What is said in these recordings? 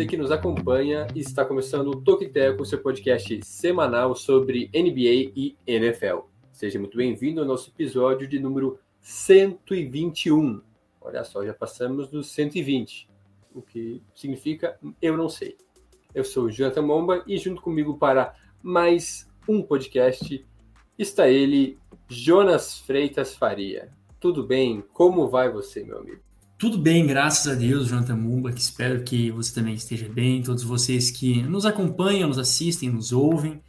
você que nos acompanha. Está começando o Toque Tackle, seu podcast semanal sobre NBA e NFL. Seja muito bem-vindo ao nosso episódio de número 121. Olha só, já passamos dos 120, o que significa eu não sei. Eu sou o Jonathan Momba e junto comigo para mais um podcast está ele, Jonas Freitas Faria. Tudo bem? Como vai você, meu amigo? Tudo bem, graças a Deus, Jonathan Mumba, que espero que você também esteja bem, todos vocês que nos acompanham, nos assistem, nos ouvem.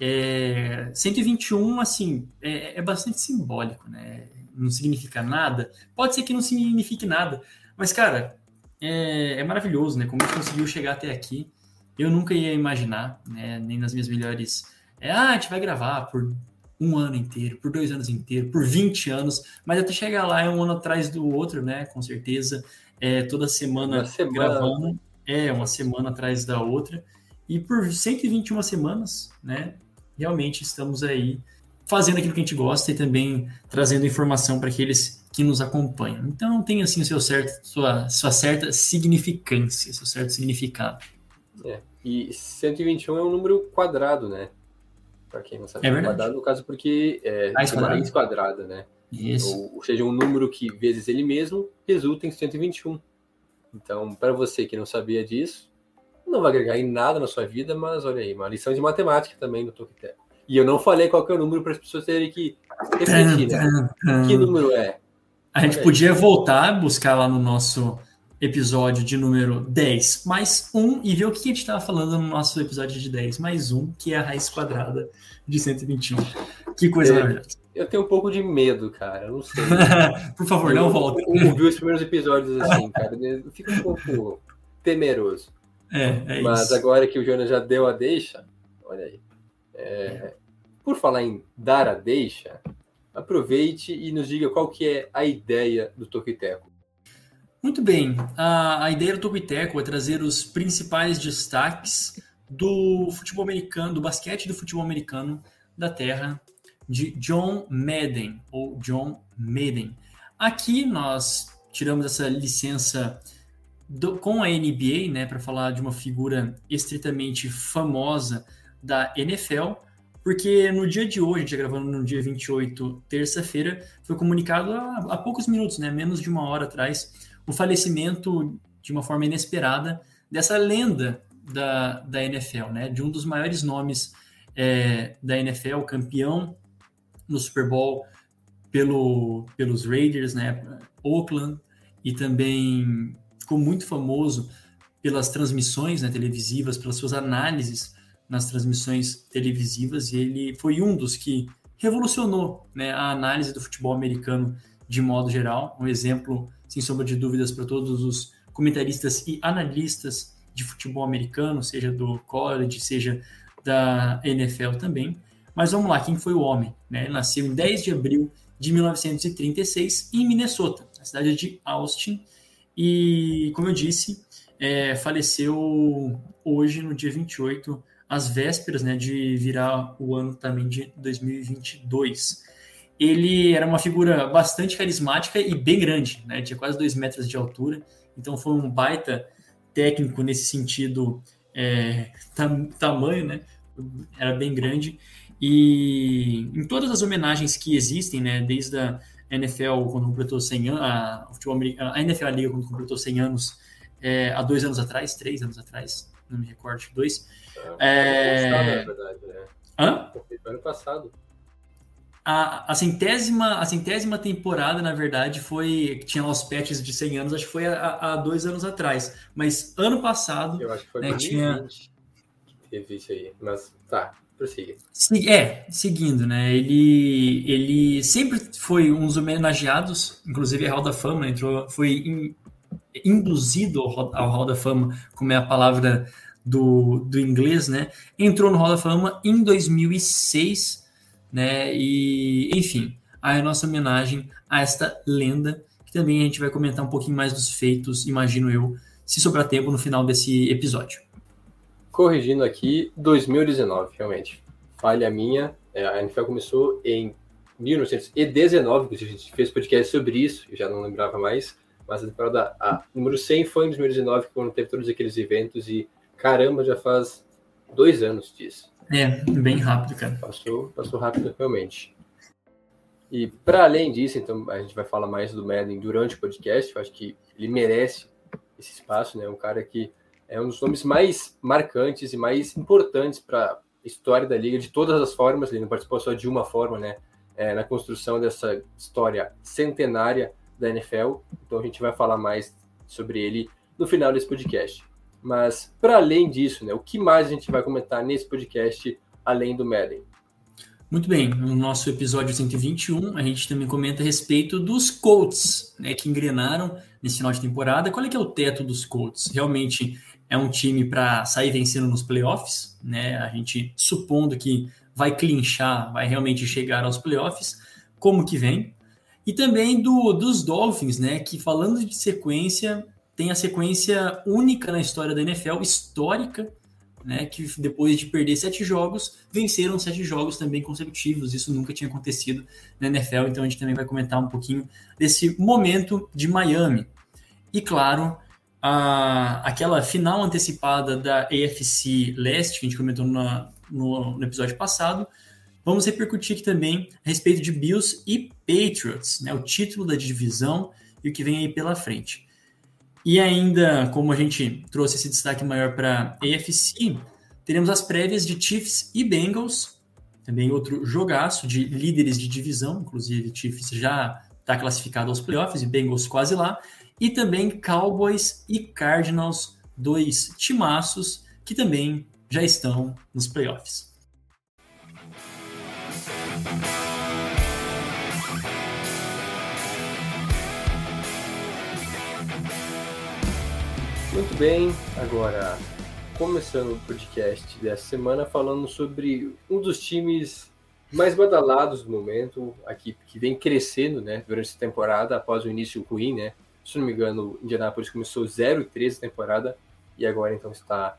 É, 121, assim, é, é bastante simbólico, né? Não significa nada. Pode ser que não signifique nada, mas, cara, é, é maravilhoso, né? Como a gente conseguiu chegar até aqui. Eu nunca ia imaginar, né? Nem nas minhas melhores. É, ah, a gente vai gravar por um ano inteiro, por dois anos inteiros, por 20 anos, mas até chegar lá é um ano atrás do outro, né? Com certeza. É, toda semana, semana. gravando. É, uma semana atrás da outra. E por 121 semanas, né? Realmente estamos aí fazendo aquilo que a gente gosta e também trazendo informação para aqueles que nos acompanham. Então tem assim o seu certo, sua, sua certa significância, seu certo significado. É, e 121 é um número quadrado, né? Para quem não sabe, É quadrado, no caso, porque é Raiz uma quadrada. raiz quadrada, né? Isso. Ou, ou seja, um número que vezes ele mesmo resulta em 121. Então, para você que não sabia disso, não vai agregar em nada na sua vida, mas olha aí, uma lição de matemática também no Toquetel. E eu não falei qual é o número para as pessoas terem que refletir, né? Que número é? A gente podia voltar, buscar lá no nosso episódio de número 10 mais um e ver o que a gente estava falando no nosso episódio de 10 mais um, que é a raiz quadrada de 121. Que coisa É. maravilhosa. Eu tenho um pouco de medo, cara. Eu não sei. Por favor, não Eu volta. ouvi os primeiros episódios assim, cara. Eu fico um pouco temeroso. É, é Mas isso. agora que o Jonas já deu a deixa, olha aí. É, por falar em dar a deixa, aproveite e nos diga qual que é a ideia do Toquiteco. Muito bem. A, a ideia do Topiteco é trazer os principais destaques do futebol americano, do basquete do futebol americano da terra de John Madden, ou John Madden. Aqui nós tiramos essa licença do- com a NBA, né, para falar de uma figura estritamente famosa da NFL, porque no dia de hoje, gente está gravando no dia 28, terça-feira, foi comunicado há, há poucos minutos, né, menos de uma hora atrás, o falecimento de uma forma inesperada dessa lenda da, da NFL, né? De um dos maiores nomes é, da NFL, campeão no Super Bowl pelo, pelos Raiders, né? Oakland, e também ficou muito famoso pelas transmissões né, televisivas, pelas suas análises nas transmissões televisivas, e ele foi um dos que revolucionou né, a análise do futebol americano de modo geral, um exemplo, sem sombra de dúvidas, para todos os comentaristas e analistas de futebol americano, seja do college, seja da NFL também. Mas vamos lá, quem foi o homem? Né? Ele nasceu em 10 de abril de 1936 em Minnesota, na cidade de Austin, e, como eu disse, é, faleceu hoje, no dia 28, às vésperas né, de virar o ano também de 2022 ele era uma figura bastante carismática e bem grande, né? Tinha quase dois metros de altura, então foi um baita técnico nesse sentido, é, tam- tamanho, né? Era bem grande. E em todas as homenagens que existem, né? Desde a NFL, quando completou 100 anos, a, futebol a NFL Liga, quando completou 100 anos, é, há dois anos atrás, três anos atrás, não me recordo, dois. É. Ano passado, na verdade, né? Hã? Foi ano passado. A, a, centésima, a centésima temporada, na verdade, foi. que Tinha lá os patches de 100 anos, acho que foi há, dois anos atrás. Mas ano passado. Eu acho que foi É, 2020 que teve isso aí. Mas tá, prossiga. É, seguindo, né? Ele, ele sempre foi um dos homenageados, inclusive a Hall da Fama, entrou, foi in- induzido ao Hall- ao Hall da Fama, como é a palavra do, do inglês, né? Entrou no Hall da Fama em 2006, né? E, enfim, a nossa homenagem a esta lenda que também a gente vai comentar um pouquinho mais dos feitos, imagino eu, se sobrar tempo no final desse episódio. Corrigindo aqui, 2019, realmente. Falha minha, é, a NFL começou em 1919, inclusive a gente fez podcast sobre isso, eu já não lembrava mais, mas a temporada a número 100 foi em 2019, quando teve todos aqueles eventos e caramba, já faz dois anos disso. É, bem rápido, cara. Passou, passou rápido, realmente. E para além disso, então a gente vai falar mais do Madden durante o podcast. Eu acho que ele merece esse espaço, né? Um cara que é um dos nomes mais marcantes e mais importantes para a história da liga de todas as formas. Ele não participou só de uma forma, né? É, na construção dessa história centenária da NFL. Então a gente vai falar mais sobre ele no final desse podcast. Mas para além disso, né? O que mais a gente vai comentar nesse podcast além do Madden? Muito bem, no nosso episódio 121, a gente também comenta a respeito dos Colts, né, que engrenaram nesse final de temporada. Qual é que é o teto dos Colts? Realmente é um time para sair vencendo nos playoffs, né? A gente supondo que vai clinchar, vai realmente chegar aos playoffs, como que vem? E também do, dos Dolphins, né, que falando de sequência, tem a sequência única na história da NFL, histórica, né, que depois de perder sete jogos, venceram sete jogos também consecutivos. Isso nunca tinha acontecido na NFL, então a gente também vai comentar um pouquinho desse momento de Miami. E claro, a, aquela final antecipada da AFC Leste, que a gente comentou na, no, no, episódio passado, vamos repercutir aqui também a respeito de Bills e Patriots, né, o título da divisão e o que vem aí pela frente. E ainda, como a gente trouxe esse destaque maior para AFC, teremos as prévias de Chiefs e Bengals, também outro jogaço de líderes de divisão, inclusive Chiefs já está classificado aos playoffs e Bengals quase lá, e também Cowboys e Cardinals, dois timaços que também já estão nos playoffs. Muito bem, agora começando o podcast dessa semana falando sobre um dos times mais badalados do momento, aqui que vem crescendo, né, durante essa temporada após o início ruim, né? Se não me engano, o Indianapolis começou 0-13 a temporada e agora então está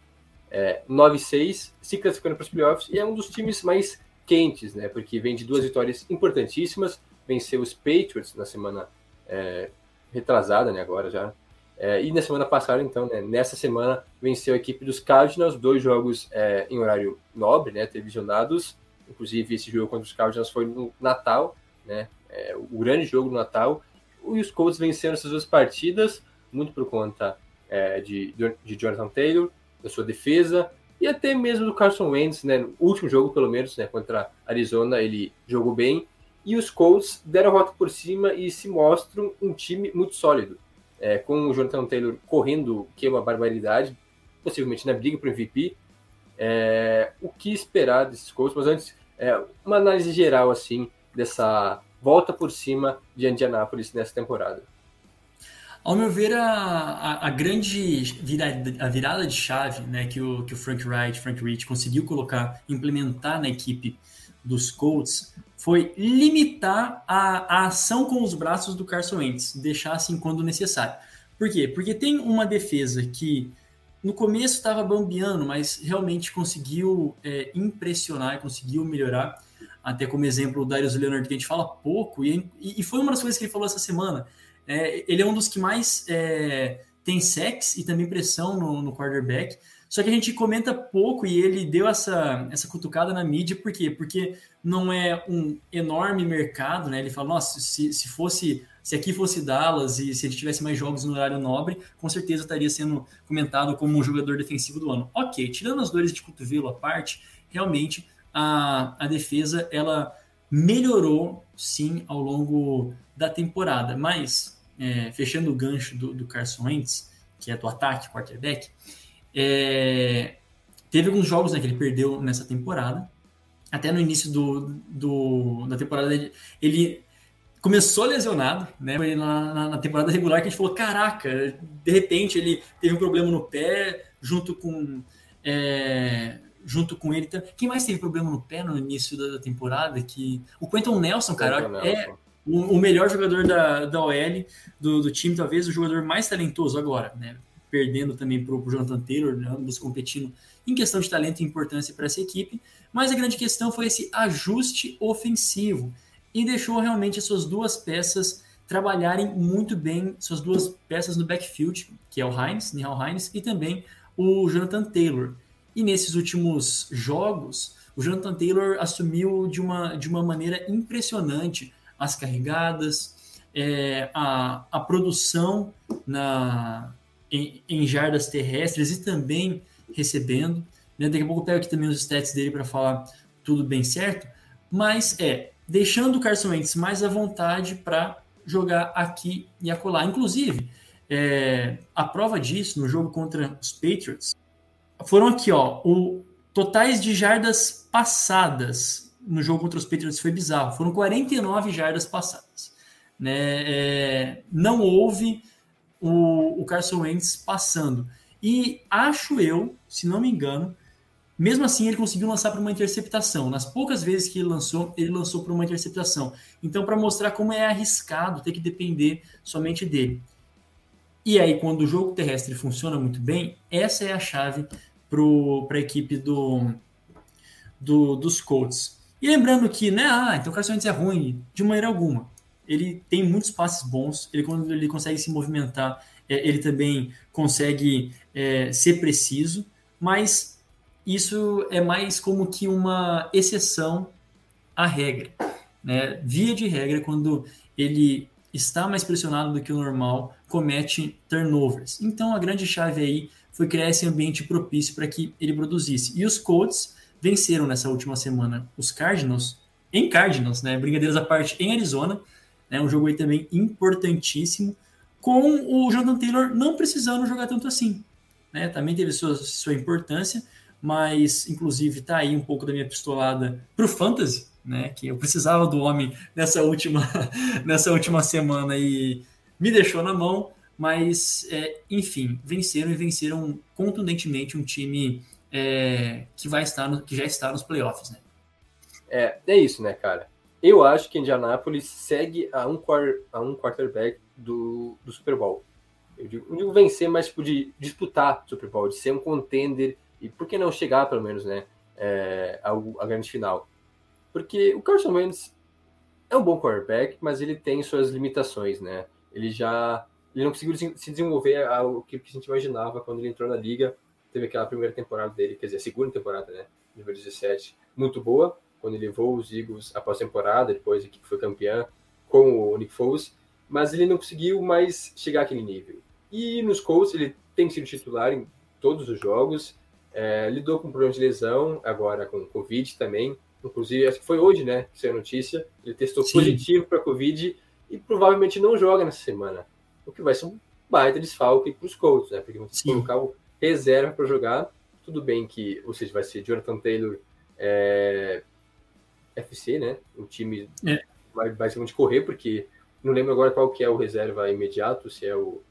é, 9-6, se classificando para os playoffs e é um dos times mais quentes, né? Porque vem de duas vitórias importantíssimas, venceu os Patriots na semana é, retrasada, né? Agora já é, e na semana passada, então, né, nessa semana, venceu a equipe dos Cardinals, dois jogos é, em horário nobre, né, televisionados. Inclusive, esse jogo contra os Cardinals foi no Natal, né, é, o grande jogo no Natal. E os Colts venceram essas duas partidas, muito por conta é, de, de Jonathan Taylor, da sua defesa, e até mesmo do Carson Wentz, né, no último jogo, pelo menos, né, contra Arizona, ele jogou bem. E os Colts deram a rota por cima e se mostram um time muito sólido é, com o Jonathan Taylor correndo, que é uma barbaridade, possivelmente na briga para o MVP. É, o que esperar desses Colts? Mas antes, é, uma análise geral assim dessa volta por cima de Indianápolis nessa temporada. Ao meu ver, a, a, a, grande virada, a virada de chave né, que, o, que o Frank Wright, Frank Rich conseguiu colocar, implementar na equipe dos Colts foi limitar a, a, ação com os braços do Carson Wentz, deixar assim quando necessário. Por quê? Porque tem uma defesa que no começo estava bambeando, mas realmente conseguiu é, impressionar, conseguiu melhorar. Até como exemplo o Darius Leonard, que a gente fala pouco, e, e foi uma das coisas que ele falou essa semana. É, ele é um dos que mais é, tem sex e também pressão no, no quarterback. Só que a gente comenta pouco e ele deu essa, essa cutucada na mídia, por quê? Porque não é um enorme mercado, né? Ele fala, nossa, se, se fosse, se aqui fosse Dallas e se ele tivesse mais jogos no horário nobre, com certeza estaria sendo comentado como um jogador defensivo do ano. Ok, tirando as dores de cotovelo à parte, realmente a, a defesa ela melhorou sim ao longo da temporada, mas é, fechando o gancho do, do Carson Wentz, que é do ataque, quarterback, é, teve alguns jogos né, que ele perdeu nessa temporada. Até no início do, do da temporada, ele, ele começou lesionado, né? Foi na, na, temporada regular que a gente falou: caraca, de repente ele teve um problema no pé, junto com. É, junto com ele. Quem mais teve problema no pé no início da temporada? Que o Quentin Nelson, cara, Nelson. é o, o melhor jogador da, da OL do, do time, talvez o jogador mais talentoso agora, né? Perdendo também para o Jonathan Taylor, né? ambos competindo em questão de talento e importância para essa equipe. Mas a grande questão foi esse ajuste ofensivo e deixou realmente as suas duas peças trabalharem muito bem, suas duas peças no backfield, que é o Hines, Nihal Hines, e também o Jonathan Taylor. E nesses últimos jogos, o Jonathan Taylor assumiu de uma, de uma maneira impressionante as carregadas, é, a, a produção na, em, em, jardas terrestres e também recebendo. Né? Daqui a pouco eu pego aqui também os stats dele para falar tudo bem certo. Mas é deixando o Carson Wentz mais à vontade para jogar aqui e acolá. Inclusive, é, a prova disso no jogo contra os Patriots foram aqui, ó, o totais de jardas passadas no jogo contra os Patriots foi bizarro. Foram 49 jardas passadas. Né? É, não houve o, o Carson Wentz passando. E acho eu, se não me engano, mesmo assim ele conseguiu lançar para uma interceptação. Nas poucas vezes que ele lançou, ele lançou para uma interceptação. Então, para mostrar como é arriscado ter que depender somente dele. E aí, quando o jogo terrestre funciona muito bem, essa é a chave para a equipe do, do, dos Colts. E lembrando que, né, ah, então o Carson Wentz é ruim, de maneira alguma. Ele tem muitos passes bons, ele quando ele consegue se movimentar, é, ele também consegue é, ser preciso, mas isso é mais como que uma exceção à regra. Né? Via de regra, quando ele está mais pressionado do que o normal, comete turnovers. Então a grande chave aí foi criar esse ambiente propício para que ele produzisse. E os Colts venceram nessa última semana os Cardinals, em Cardinals, né? Brincadeiras à parte, em Arizona, né? Um jogo aí também importantíssimo, com o Jonathan Taylor não precisando jogar tanto assim. Né? Também teve sua, sua importância, mas inclusive tá aí um pouco da minha pistolada para o Fantasy, né? Que eu precisava do homem nessa última, nessa última semana e me deixou na mão. Mas, é, enfim, venceram e venceram contundentemente um time é, que vai estar no, que já está nos playoffs, né? É, é isso, né, cara? Eu acho que Indianapolis segue a um, a um quarterback do, do Super Bowl. Eu digo, não digo vencer, mas tipo, de disputar o Super Bowl, de ser um contender e por que não chegar, pelo menos, né, é, ao, à grande final? Porque o Carson Wentz é um bom quarterback, mas ele tem suas limitações, né? Ele já ele não conseguiu se desenvolver ao que a gente imaginava quando ele entrou na liga teve aquela primeira temporada dele, quer dizer, a segunda temporada, né? Nível 17, muito boa, quando ele levou os Eagles após a temporada, depois equipe foi campeã com o Nick Foles, mas ele não conseguiu mais chegar àquele nível. E nos Colts ele tem sido titular em todos os jogos, é, lidou com problemas de lesão, agora com Covid também, inclusive acho que foi hoje, né, que saiu a notícia, ele testou Sim. positivo para Covid e provavelmente não joga nessa semana, o que vai ser um baita desfalque para os Colts, né, porque vão colocar o reserva para jogar. Tudo bem que, ou seja, vai ser Jonathan Taylor é, FC, né? O time é. vai basicamente correr, porque não lembro agora qual que é o reserva imediato, se é o,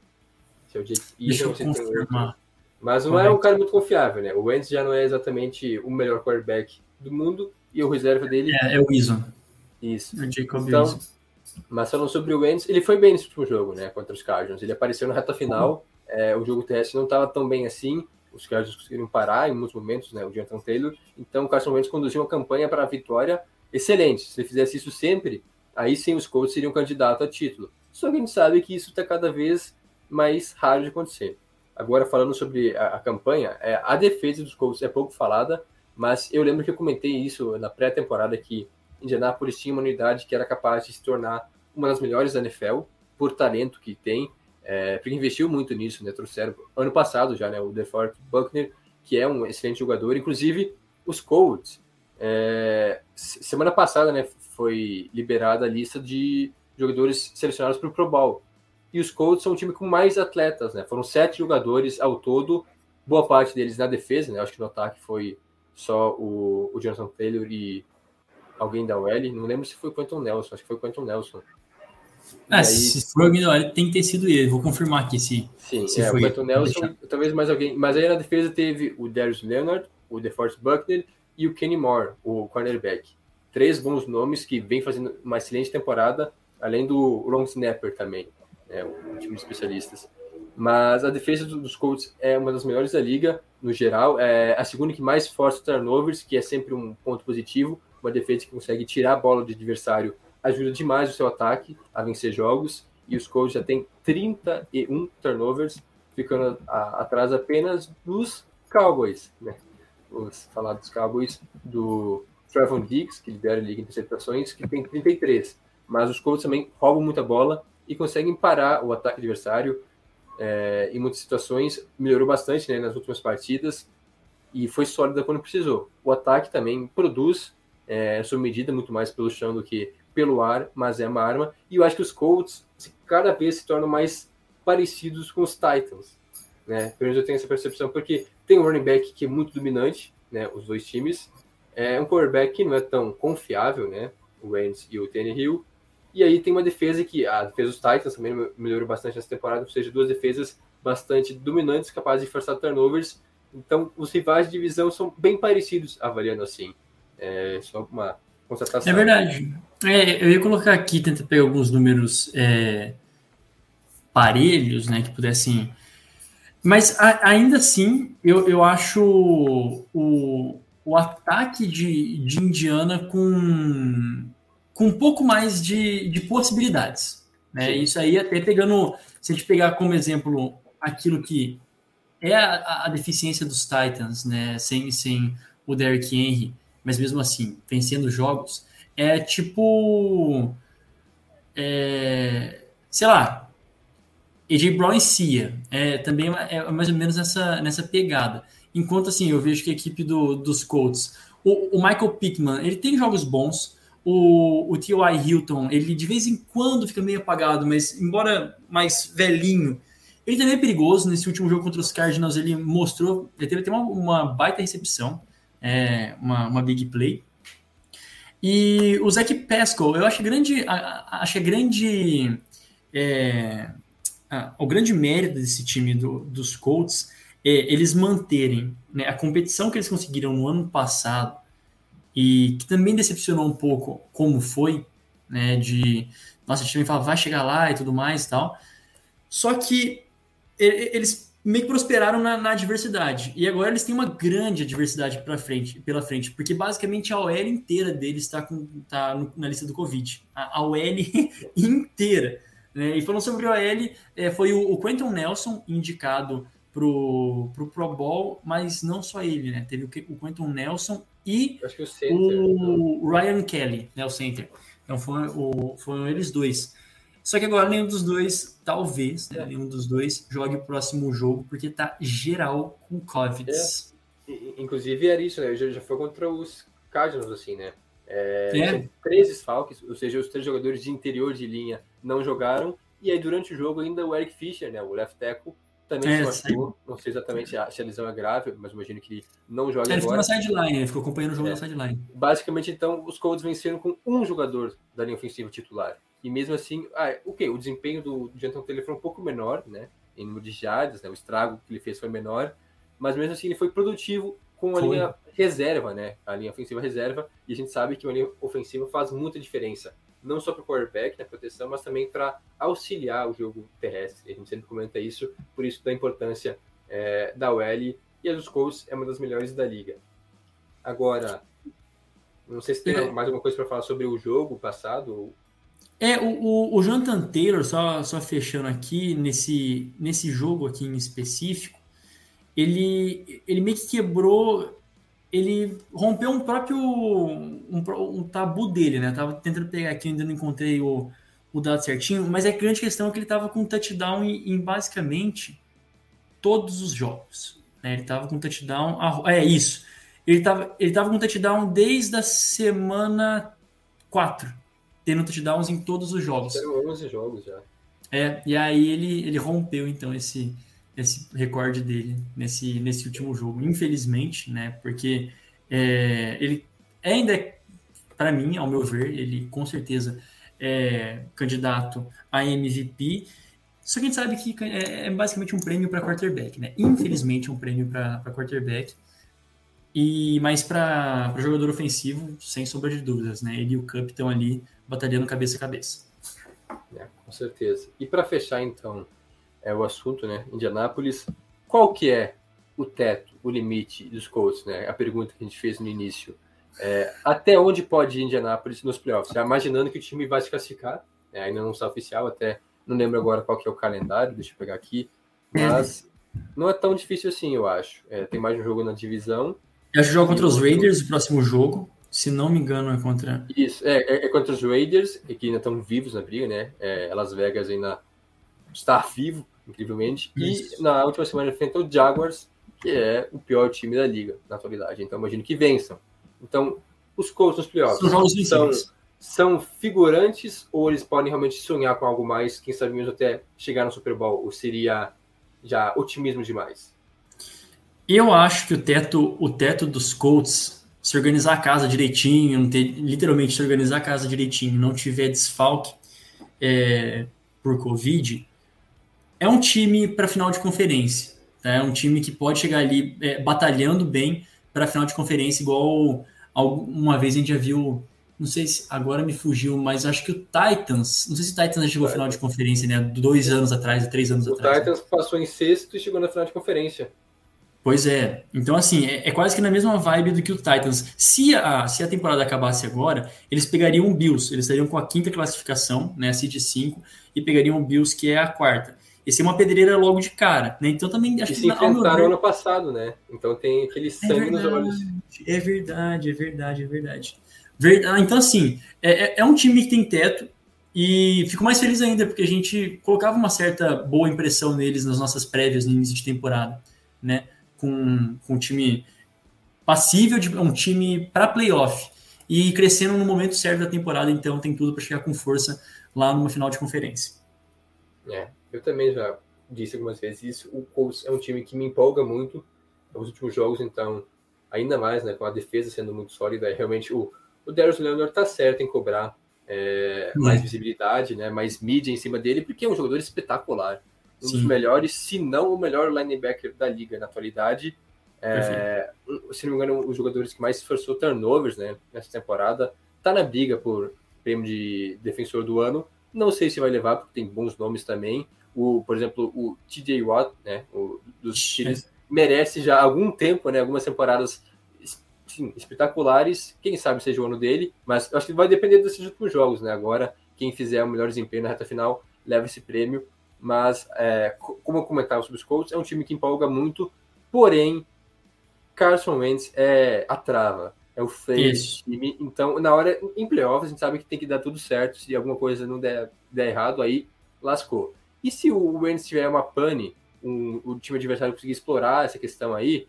se é o Jake Deixa eu confirmar. Mas não é um cara muito confiável, né? O Wentz já não é exatamente o melhor quarterback do mundo e o reserva dele... É, é o Eason. Isso. É o Jacob então, Mas falando sobre o Wentz, ele foi bem nesse último jogo, né? Contra os Cardinals. Ele apareceu na reta final é, o jogo terrestre não estava tão bem assim, os Cardinals conseguiram parar em muitos momentos, né, o Jonathan Taylor, então o Carson Wentz conduziu uma campanha para a vitória excelente. Se ele fizesse isso sempre, aí sim os Colts seriam candidato a título. Só que a gente sabe que isso está cada vez mais raro de acontecer. Agora, falando sobre a, a campanha, é, a defesa dos Colts é pouco falada, mas eu lembro que eu comentei isso na pré-temporada que Indianapolis tinha uma unidade que era capaz de se tornar uma das melhores da NFL, por talento que tem, é, porque investiu muito nisso, né? Trouxeram ano passado já, né? O DeForest Buckner, que é um excelente jogador. Inclusive, os Colts, é, semana passada, né? Foi liberada a lista de jogadores selecionados para o Pro Bowl. E os Colts são o time com mais atletas, né? Foram sete jogadores ao todo, boa parte deles na defesa, né? Acho que no ataque foi só o, o Jonathan Taylor e alguém da OL. Não lembro se foi o Quentin Nelson, acho que foi o Quentin Nelson. Ah, aí... se for alguém da tem que ter sido ele. Vou confirmar aqui se. Sim, se é, foi o Nelson, talvez mais alguém. Mas aí na defesa teve o Darius Leonard, o DeForest Buckner e o Kenny Moore, o cornerback. Três bons nomes que vem fazendo uma excelente temporada. além do long snapper também, né, o time de especialistas. Mas a defesa dos Colts é uma das melhores da liga, no geral. É a segunda que mais força turnovers, que é sempre um ponto positivo. Uma defesa que consegue tirar a bola do adversário ajuda demais o seu ataque a vencer jogos. E os Colts já têm 31 turnovers, ficando atrás apenas dos Cowboys. Né? Vamos falar dos Cowboys do Trevon Diggs, que lidera a liga em interceptações, que tem 33. Mas os Colts também roubam muita bola e conseguem parar o ataque adversário é, em muitas situações. Melhorou bastante né, nas últimas partidas e foi sólida quando precisou. O ataque também produz, é, sob medida, muito mais pelo chão do que pelo ar, mas é uma arma. E eu acho que os Colts cada vez se tornam mais parecidos com os Titans. Né? Pelo menos eu tenho essa percepção, porque tem um running back que é muito dominante, né, os dois times. É um quarterback que não é tão confiável, né, o Wentz e o Tannehill. E aí tem uma defesa que a defesa dos Titans também melhorou bastante nessa temporada, ou seja, duas defesas bastante dominantes, capazes de forçar turnovers. Então, os rivais de divisão são bem parecidos, avaliando assim. É só uma constatação. É verdade. É, eu ia colocar aqui, tentar pegar alguns números é, parelhos, né, que pudessem. Mas a, ainda assim, eu, eu acho o, o ataque de, de Indiana com com um pouco mais de, de possibilidades. Né? Isso aí, até pegando, se a gente pegar como exemplo aquilo que é a, a deficiência dos Titans, né? sem, sem o Derrick Henry, mas mesmo assim, vencendo jogos, é tipo. É, sei lá, AJ Brown e Cia. É, também é, é mais ou menos nessa, nessa pegada. Enquanto assim, eu vejo que a equipe do, dos Colts, o, o Michael Pickman, ele tem jogos bons, o, o T.Y. Hilton, ele de vez em quando fica meio apagado, mas embora mais velhinho, ele também é perigoso. Nesse último jogo contra os Cardinals, ele mostrou, ele teve até uma, uma baita recepção, é, uma, uma big play. E o Zach Pascal, eu acho grande, acho grande, é, o grande mérito desse time do, dos Colts é eles manterem né, a competição que eles conseguiram no ano passado e que também decepcionou um pouco como foi, né, de nossa, o time fala, vai chegar lá e tudo mais e tal. Só que eles meio que prosperaram na, na adversidade. E agora eles têm uma grande adversidade pra frente, pela frente, porque basicamente a OL inteira deles está tá na lista do Covid. A, a OL inteira. Né? E falando sobre a OL, é, foi o, o Quentin Nelson indicado pro, pro Pro Bowl, mas não só ele, né? Teve o, o Quentin Nelson e o, o então. Ryan Kelly, né, o center. Então foram, o, foram eles dois. Só que agora nenhum dos dois, talvez, né, nenhum dos dois jogue o próximo jogo, porque tá geral com Covid. É. Inclusive era isso, né? Já, já foi contra os Cardinals, assim, né? É, é. Três desfalques, ou seja, os três jogadores de interior de linha não jogaram. E aí, durante o jogo, ainda o Eric Fischer, né, o left tackle, também é, se machucou. Não sei exatamente se a lesão é grave, mas imagino que não joga ele agora. Ele ficou na sideline, ele ficou acompanhando o jogo é. na sideline. Basicamente, então, os Colts venceram com um jogador da linha ofensiva titular. E mesmo assim, ah, o okay, O desempenho do Jonathan Taylor foi um pouco menor, né? Em número de jardas, né? O estrago que ele fez foi menor. Mas mesmo assim, ele foi produtivo com a foi. linha reserva, né? A linha ofensiva reserva. E a gente sabe que a linha ofensiva faz muita diferença não só para o quarterback na proteção, mas também para auxiliar o jogo terrestre. A gente sempre comenta isso, por isso da importância é, da OL e a dos Colts é uma das melhores da liga. Agora, não sei se tem é. mais alguma coisa para falar sobre o jogo passado. É, o, o, o Jonathan Taylor, só, só fechando aqui, nesse, nesse jogo aqui em específico, ele, ele meio que quebrou ele rompeu um próprio um, um, tabu dele, né? Eu tava tentando pegar aqui, ainda não encontrei o, o dado certinho, mas a grande questão é que ele tava com touchdown em, em basicamente todos os jogos. Né? Ele tava com touchdown. é isso. Ele tava, ele tava com touchdown desde a semana 4, tendo touchdowns em todos os jogos. Tem 11 jogos já. É, e aí ele, ele rompeu então esse, esse recorde dele nesse, nesse último jogo, infelizmente, né? Porque é, ele ainda, para mim, ao meu ver, ele com certeza é candidato a MVP. Só que a gente sabe que é, é basicamente um prêmio para quarterback, né? Infelizmente, um prêmio para quarterback. E mais para jogador ofensivo, sem sombra de dúvidas, né? Ele e o Cup estão ali batalhando cabeça a cabeça. É, com certeza. E para fechar, então, é o assunto, né? Indianápolis, qual que é o teto, o limite dos Colts, né? A pergunta que a gente fez no início. É, até onde pode ir Indianápolis nos playoffs? Já imaginando que o time vai se classificar, né? ainda não está oficial, até não lembro agora qual que é o calendário, deixa eu pegar aqui, mas não é tão difícil assim, eu acho. É, tem mais um jogo na divisão. Eu acho que joga contra os Raiders o próximo jogo. Se não me engano, é contra. Isso, é, é, é contra os Raiders, que ainda estão vivos na briga, né? É, Las Vegas ainda está vivo, incrivelmente. Isso. E na última semana enfrenta o Jaguars, que é o pior time da liga na atualidade. Então imagino que vençam. Então, os Colts nos playoffs são, são, são figurantes ou eles podem realmente sonhar com algo mais, quem sabe mesmo até chegar no Super Bowl? Ou seria já otimismo demais? Eu acho que o teto, o teto dos Colts, se organizar a casa direitinho, ter, literalmente se organizar a casa direitinho, não tiver desfalque é, por Covid, é um time para final de conferência. Tá? É um time que pode chegar ali é, batalhando bem para final de conferência, igual uma vez a gente já viu. Não sei se agora me fugiu, mas acho que o Titans. Não sei se o Titans já chegou à final de conferência, né? Dois anos atrás, três anos o atrás. O Titans né? passou em sexto e chegou na final de conferência. Pois é. Então, assim, é, é, quase que na mesma vibe do que o Titans. Se a, se a temporada acabasse agora, eles pegariam o Bills. Eles estariam com a quinta classificação, né? A Seed 5, e pegariam o Bills, que é a quarta ia ser uma pedreira logo de cara, né? Então também acho e que se enfrentaram ano passado, né? Então tem aquele é sangue é nos olhos. É verdade, é verdade, é verdade. verdade. Então, assim, é, é, é um time que tem teto e fico mais feliz ainda porque a gente colocava uma certa boa impressão neles nas nossas prévias no início de temporada, né? Com, com um time passível de um time para playoff e crescendo no momento certo da temporada, então tem tudo para chegar com força lá numa final de conferência. É, eu também já disse algumas vezes isso. O Colts é um time que me empolga muito nos últimos jogos, então, ainda mais, né, com a defesa sendo muito sólida, é realmente o, o Darius Leonard tá certo em cobrar é, mais visibilidade, né, mais mídia em cima dele, porque é um jogador espetacular. Um Sim. dos melhores, se não o melhor linebacker da liga na atualidade. É, se não me engano, os jogadores que mais esforçou turnovers né, nessa temporada. Tá na briga por prêmio de defensor do ano. Não sei se vai levar, porque tem bons nomes também o, por exemplo, o TJ Watt, né, o, dos Chiefs, merece já algum tempo, né, algumas temporadas sim, espetaculares. Quem sabe seja o ano dele, mas acho que vai depender desses últimos jogos, né? Agora, quem fizer o melhor desempenho na reta final leva esse prêmio. Mas, é, como eu comentava sobre os Colts, é um time que empolga muito, porém, Carson Wentz é a trava, é o freio do time. Então, na hora, em playoffs, a gente sabe que tem que dar tudo certo. Se alguma coisa não der, der errado, aí lascou. E se o Wentz tiver uma pane, um, o time adversário conseguir explorar essa questão aí,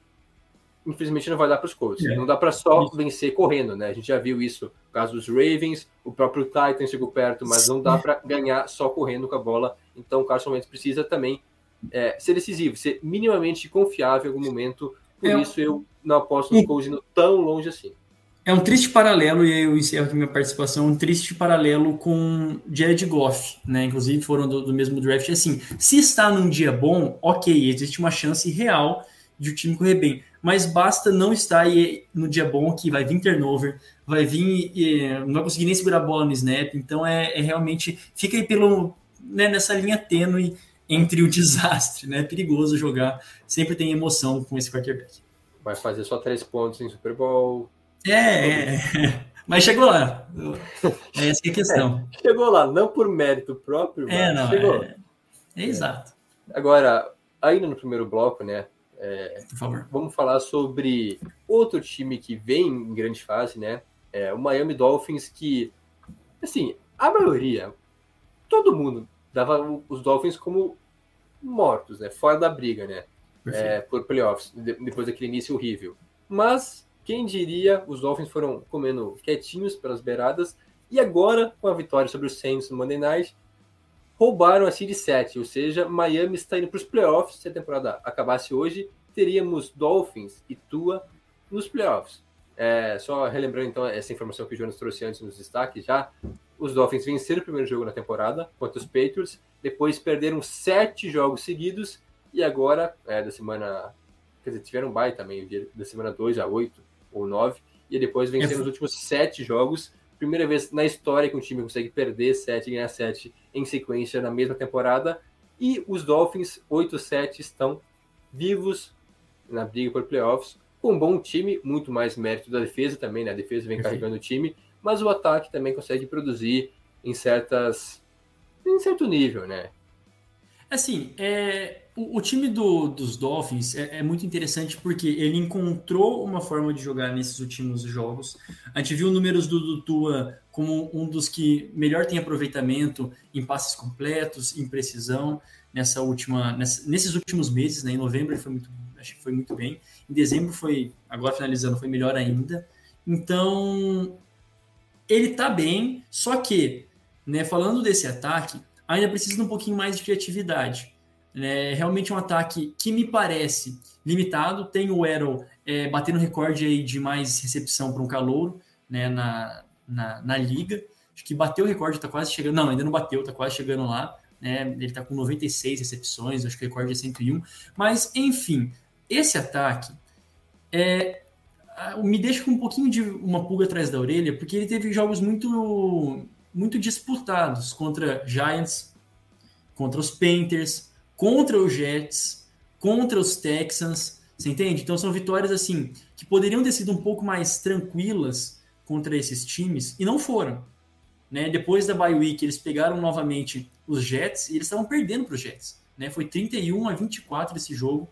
infelizmente não vai dar para os Colts. É. Não dá para só isso. vencer correndo, né? A gente já viu isso no caso dos Ravens, o próprio Titan chegou perto, mas não dá para ganhar só correndo com a bola. Então o Carson Wentz precisa também é, ser decisivo, ser minimamente confiável em algum momento. Por é. isso eu não aposto nos Colts indo tão longe assim. É um triste paralelo, e eu encerro aqui minha participação, um triste paralelo com Jared Goff, né? Inclusive foram do, do mesmo draft. Assim, se está num dia bom, ok, existe uma chance real de o time correr bem. Mas basta não estar aí no dia bom que vai vir turnover, vai vir, e, não vai conseguir nem segurar a bola no snap. Então é, é realmente. Fica aí pelo, né, nessa linha tênue entre o desastre, né? É perigoso jogar. Sempre tem emoção com esse quarterback. Vai fazer só três pontos em Super Bowl é, é, mas chegou lá. É essa é a questão. É, chegou lá, não por mérito próprio, mas é, não, chegou. É, é exato. Agora, ainda no primeiro bloco, né? É, por favor. Vamos falar sobre outro time que vem em grande fase, né? É, o Miami Dolphins, que, assim, a maioria, todo mundo dava os Dolphins como mortos, né? Fora da briga, né? É, por playoffs, depois daquele início horrível. Mas quem diria, os Dolphins foram comendo quietinhos pelas beiradas e agora, com a vitória sobre os Saints no Monday Night, roubaram a Seed 7, ou seja, Miami está indo para os playoffs. Se a temporada acabasse hoje, teríamos Dolphins e Tua nos playoffs. É, só relembrando então essa informação que o Jonas trouxe antes nos destaques já, os Dolphins venceram o primeiro jogo na temporada contra os Patriots, depois perderam sete jogos seguidos e agora, é, da semana, quer dizer, tiveram um bye também, da semana 2 a 8, ou nove, e depois vencer nos últimos sete jogos. Primeira vez na história que um time consegue perder sete e ganhar sete em sequência na mesma temporada. E os Dolphins, 8-7, estão vivos na briga por playoffs, um bom time, muito mais mérito da defesa também, né? A defesa vem carregando o time, mas o ataque também consegue produzir em certas em certo nível, né? Assim, é, o, o time do, dos Dolphins é, é, muito interessante porque ele encontrou uma forma de jogar nesses últimos jogos. A gente viu números do, do Tua como um dos que melhor tem aproveitamento em passes completos, em precisão nessa última, nessa, nesses últimos meses. Né? Em novembro ele foi muito, acho que foi muito bem. Em dezembro foi, agora finalizando, foi melhor ainda. Então ele tá bem, só que, né, falando desse ataque, ainda precisa de um pouquinho mais de criatividade. É realmente um ataque que me parece limitado. Tem o Errol é, batendo recorde aí de mais recepção para um calouro né, na, na, na, liga. Acho que bateu o recorde, está quase chegando. Não, ainda não bateu, está quase chegando lá. Né? Ele está com 96 recepções, acho que o recorde é 101. Mas, enfim, esse ataque é, me deixa com um pouquinho de uma pulga atrás da orelha, porque ele teve jogos muito muito disputados contra Giants, contra os Panthers, contra os Jets, contra os Texans, você entende? Então são vitórias assim que poderiam ter sido um pouco mais tranquilas contra esses times e não foram. Né? Depois da bye week, eles pegaram novamente os Jets e eles estavam perdendo para os Jets. Né? Foi 31 a 24 esse jogo,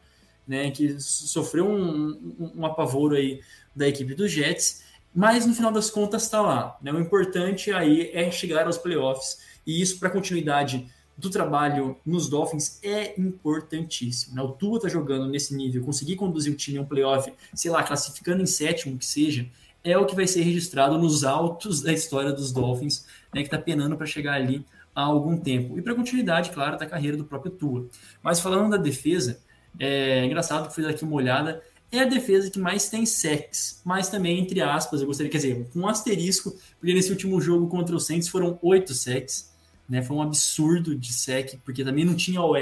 né? que sofreu um, um, um apavoro aí da equipe dos Jets mas no final das contas está lá. Né? O importante aí é chegar aos playoffs, e isso para a continuidade do trabalho nos Dolphins é importantíssimo. Né? O Tua está jogando nesse nível, conseguir conduzir o time a um playoff, sei lá, classificando em sétimo que seja, é o que vai ser registrado nos altos da história dos Dolphins, né, que está penando para chegar ali há algum tempo. E para continuidade, claro, da carreira do próprio Tua. Mas falando da defesa, é engraçado que fiz aqui uma olhada, é a defesa que mais tem sacks, mas também, entre aspas, eu gostaria, quer dizer, com um asterisco, porque nesse último jogo contra o Saints foram oito sacks, né? Foi um absurdo de sack, porque também não tinha OL,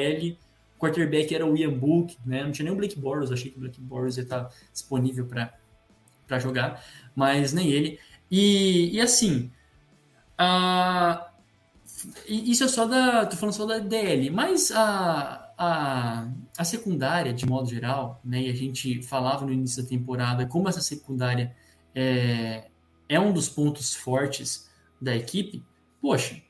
o quarterback era o Ian Book, né? Não tinha nem o Blake Bortles, achei que o Blake Bortles ia estar disponível para jogar, mas nem ele. E, e assim, a, isso é só da. tô falando só da DL, mas a a, a secundária, de modo geral, né, e a gente falava no início da temporada como essa secundária é, é um dos pontos fortes da equipe, poxa,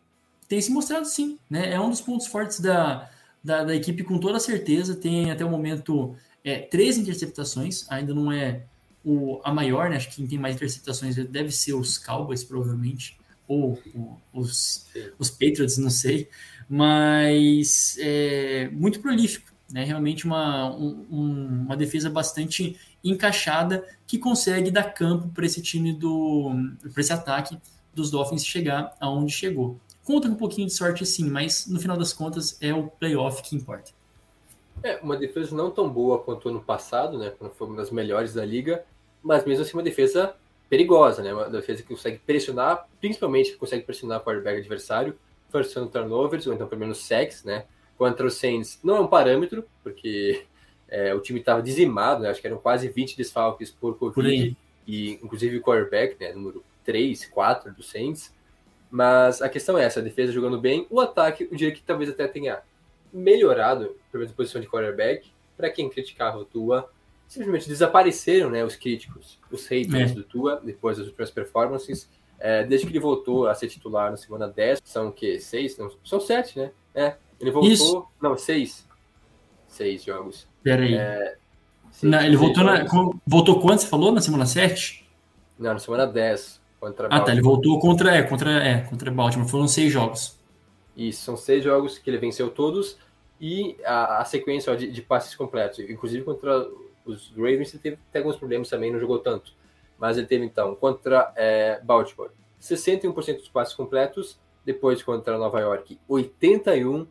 tem se mostrado sim, né? É um dos pontos fortes da, da, da equipe com toda certeza. Tem até o momento é, três interceptações, ainda não é o, a maior, né? Acho que quem tem mais interceptações deve ser os Cowboys, provavelmente, ou, ou os, os Patriots, não sei mas é, muito prolífico, né? Realmente uma, um, uma defesa bastante encaixada que consegue dar campo para esse time do para esse ataque dos Dolphins chegar aonde chegou. Conta com um pouquinho de sorte sim, mas no final das contas é o playoff que importa. É, uma defesa não tão boa quanto ano passado, né? Quando foi uma das melhores da liga, mas mesmo assim uma defesa perigosa, né? Uma defesa que consegue pressionar, principalmente que consegue pressionar o quarterback adversário forçando turnovers, ou então pelo menos sacks, né? Contra os Saints não é um parâmetro, porque é, o time estava dizimado, né? Acho que eram quase 20 desfalques por Covid, e inclusive o quarterback, né? Número 3, 4 do Saints. Mas a questão é essa, a defesa jogando bem, o ataque, eu diria que talvez até tenha melhorado, pelo menos a posição de quarterback, para quem criticava o Tua, simplesmente desapareceram, né, os críticos, os haters é. do Tua, depois das últimas performances, é, desde que ele voltou a ser titular na semana 10, são o quê? Seis? Não, são sete, né? É, ele voltou. Isso. Não, seis. Seis jogos. Peraí. É, seis, não, ele voltou, na, voltou quando? Você falou? Na semana 7? Não, na semana 10. Contra ah, Baltimore. tá. Ele voltou contra, é, contra, é, contra Baltimore. Foram seis jogos. Isso, são seis jogos que ele venceu todos. E a, a sequência ó, de, de, passes completos. Inclusive contra os Ravens, ele teve, teve alguns problemas também, não jogou tanto mas ele teve então contra é, Baltimore 61% dos passes completos, depois contra Nova York 81,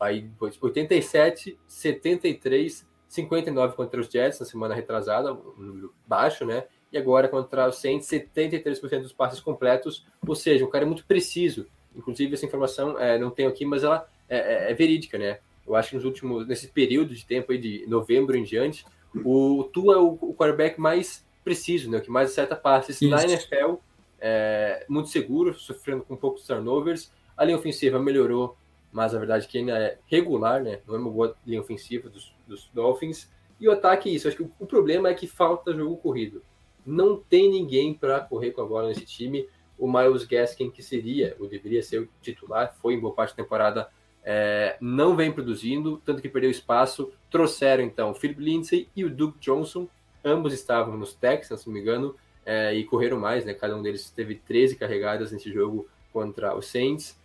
aí depois 87, 73, 59 contra os Jets na semana retrasada, um número baixo, né? E agora contra os Saints, 73% dos passes completos, ou seja, o cara é muito preciso. Inclusive essa informação é, não tenho aqui, mas ela é, é, é verídica, né? Eu acho que nos últimos, nesse período de tempo aí de novembro em diante, o Tua é o, o quarterback mais preciso, né? O que mais acerta passes Isso. na NFL, é, muito seguro, sofrendo com poucos turnovers. A linha ofensiva melhorou, mas a verdade é que ainda é regular, né? Não é uma boa linha ofensiva dos, dos Dolphins. E o ataque é isso. Acho que o, o problema é que falta jogo corrido. Não tem ninguém para correr com a bola nesse time. O Miles Gaskin, que seria, ou deveria ser o titular, foi em boa parte da temporada, é, não vem produzindo, tanto que perdeu espaço. Trouxeram então o Philip Lindsay e o Duke Johnson, ambos estavam nos Texans, se não me engano, é, e correram mais, né? Cada um deles teve 13 carregadas nesse jogo contra os Saints.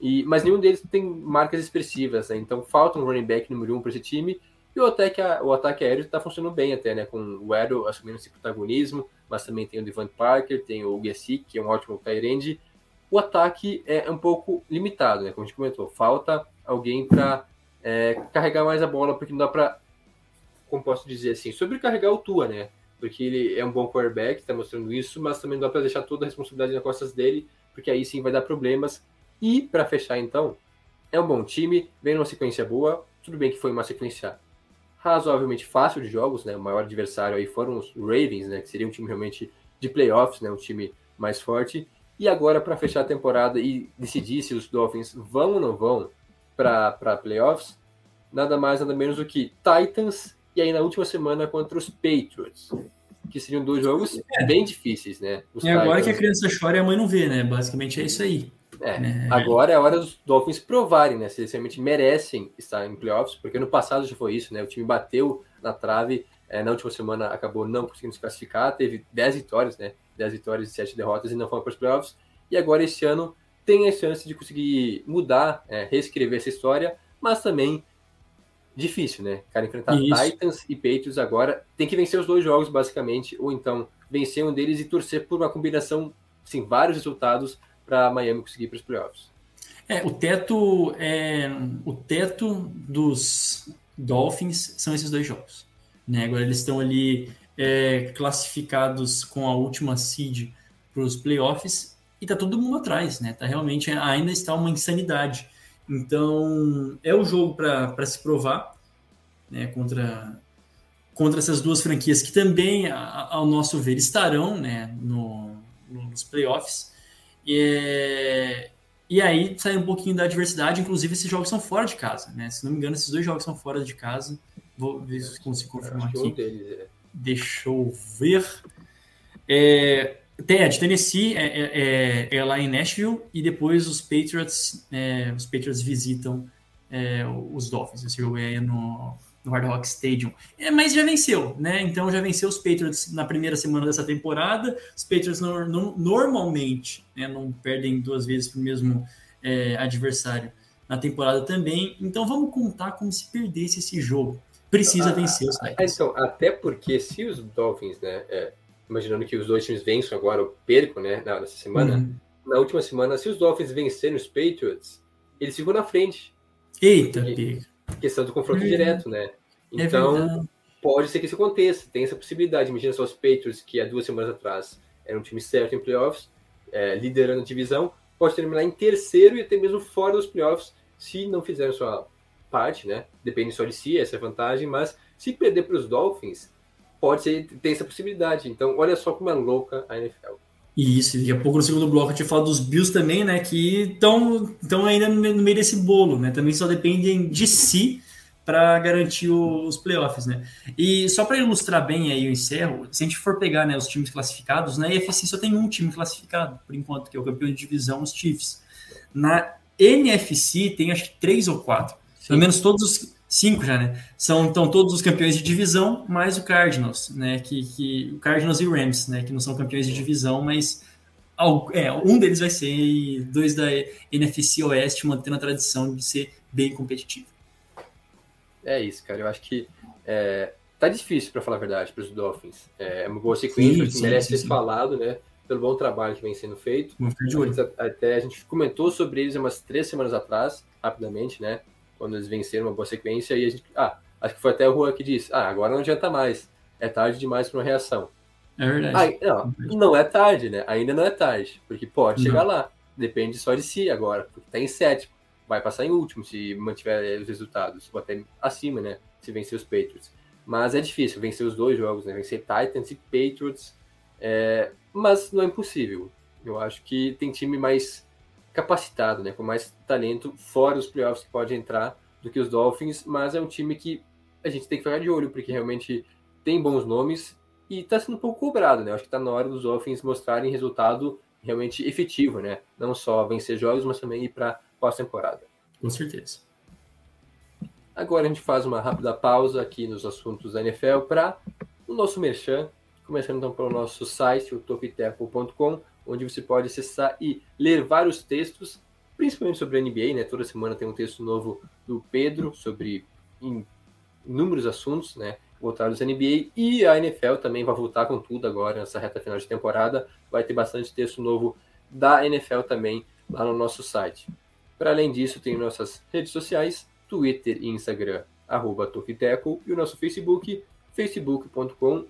E, mas nenhum deles tem marcas expressivas, né? Então falta um running back número um para esse time. E o ataque, o ataque aéreo está funcionando bem até, né? Com o Edel assumindo esse protagonismo, mas também tem o Devant Parker, tem o Gesicki, que é um ótimo tight O ataque é um pouco limitado, né? Como a gente comentou, falta alguém para é, carregar mais a bola, porque não dá para, como posso dizer assim, sobrecarregar o Tua, né? Porque ele é um bom quarterback, está mostrando isso, mas também não dá para deixar toda a responsabilidade nas costas dele, porque aí sim vai dar problemas. E para fechar então, é um bom time, vem numa sequência boa, tudo bem que foi uma sequência razoavelmente fácil de jogos, né? O maior adversário aí foram os Ravens, né? Que seria um time realmente de playoffs, né? Um time mais forte. E agora para fechar a temporada e decidir se os Dolphins vão ou não vão para playoffs, nada mais nada menos do que Titans e aí na última semana contra os Patriots, que seriam dois jogos é. bem difíceis, né? Os e agora que a criança chora e a mãe não vê, né? Basicamente é isso aí. É, né? Agora é a hora dos Dolphins provarem, né? Se eles realmente merecem estar em playoffs, porque no passado já foi isso, né? O time bateu na trave, é, na última semana acabou não conseguindo se classificar, teve 10 vitórias, né? 10 vitórias e 7 derrotas e não foi para os playoffs. E agora esse ano tem a chance de conseguir mudar, é, reescrever essa história, mas também difícil, né? Cara, enfrentar isso. Titans e Patriots agora tem que vencer os dois jogos, basicamente, ou então vencer um deles e torcer por uma combinação, sim, vários resultados para Miami conseguir para os playoffs. É, o teto é o teto dos Dolphins são esses dois jogos. Né? Agora eles estão ali é, classificados com a última seed para os playoffs e tá todo mundo atrás, né? Tá realmente ainda está uma insanidade. Então é o jogo para se provar, né? Contra contra essas duas franquias que também, ao nosso ver, estarão, né? No, nos playoffs. E, e aí sai um pouquinho da diversidade, inclusive esses jogos são fora de casa, né? Se não me engano, esses dois jogos são fora de casa. Vou ver se consigo confirmar aqui. Deles, é. Deixa eu ver. É, Ted, Tennessee é, é, é, é, lá em Nashville e depois os Patriots, é, os Patriots visitam é, os Dolphins. Esse jogo é no, no Hard Rock Stadium. É, mas já venceu, né? Então já venceu os Patriots na primeira semana dessa temporada. Os Patriots no, no, normalmente né, não perdem duas vezes para o mesmo é, adversário na temporada também. Então vamos contar como se perdesse esse jogo. Precisa ah, vencer os Titans. Então, até porque se os Dolphins, né, é, imaginando que os dois times vençam agora o perco, né, nessa semana, uhum. na última semana, se os Dolphins vencerem os Patriots, eles ficam na frente. Eita, porque, questão do confronto é. direto, né? É então, é pode ser que isso aconteça, tem essa possibilidade. Imagina só os Patriots, que há duas semanas atrás era um time certo em playoffs, é, liderando a divisão, pode terminar em terceiro e até mesmo fora dos playoffs, se não fizer a sua parte, né? Depende só de si, essa é a vantagem, mas se perder para os Dolphins, pode ser, tem essa possibilidade. Então, olha só como é louca a NFL. Isso, daqui a pouco no segundo bloco a gente fala dos Bills também, né? Que estão ainda no meio desse bolo, né? Também só dependem de si para garantir os playoffs, né? E só para ilustrar bem aí eu encerro, se a gente for pegar né, os times classificados, na EFC só tem um time classificado, por enquanto, que é o campeão de divisão, os Chiefs. Na NFC tem acho que três ou quatro. Sim. Pelo menos todos os cinco já, né? São então todos os campeões de divisão, mais o Cardinals, né? Que, que o Cardinals e o Rams, né? Que não são campeões de divisão, mas é, um deles vai ser e dois da NFC Oeste mantendo a tradição de ser bem competitivo. É isso, cara. Eu acho que é, tá difícil para falar a verdade para os Dolphins. É uma boa sequência sim, sim, merece sim, ser falado, né? Pelo bom trabalho que vem sendo feito. Até a gente comentou sobre eles umas três semanas atrás, rapidamente, né? Quando eles venceram uma boa sequência, e a gente. Ah, acho que foi até o Juan que disse: ah, agora não adianta mais. É tarde demais para uma reação. É verdade. não, não é tarde, né? Ainda não é tarde, porque pode chegar lá. Depende só de si agora, porque tá em sétimo. Vai passar em último se mantiver os resultados, ou até acima, né? Se vencer os Patriots. Mas é difícil vencer os dois jogos, né? Vencer Titans e Patriots. É... Mas não é impossível. Eu acho que tem time mais capacitado, né, com mais talento fora os playoffs que pode entrar do que os Dolphins, mas é um time que a gente tem que ficar de olho, porque realmente tem bons nomes e está sendo um pouco cobrado, né? Acho que está na hora dos Dolphins mostrarem resultado realmente efetivo, né? Não só vencer jogos, mas também ir para pós-temporada. Com certeza. Agora a gente faz uma rápida pausa aqui nos assuntos da NFL para o nosso merchan, começando então pelo nosso site, o tokiteco.com, onde você pode acessar e ler vários textos, principalmente sobre a NBA, né? Toda semana tem um texto novo do Pedro sobre inúmeros assuntos, né? Voltados à NBA e a NFL também vai voltar com tudo agora nessa reta final de temporada. Vai ter bastante texto novo da NFL também lá no nosso site. Para além disso, tem nossas redes sociais, Twitter e Instagram, arroba Tokiteco, e o nosso Facebook, facebook.com.br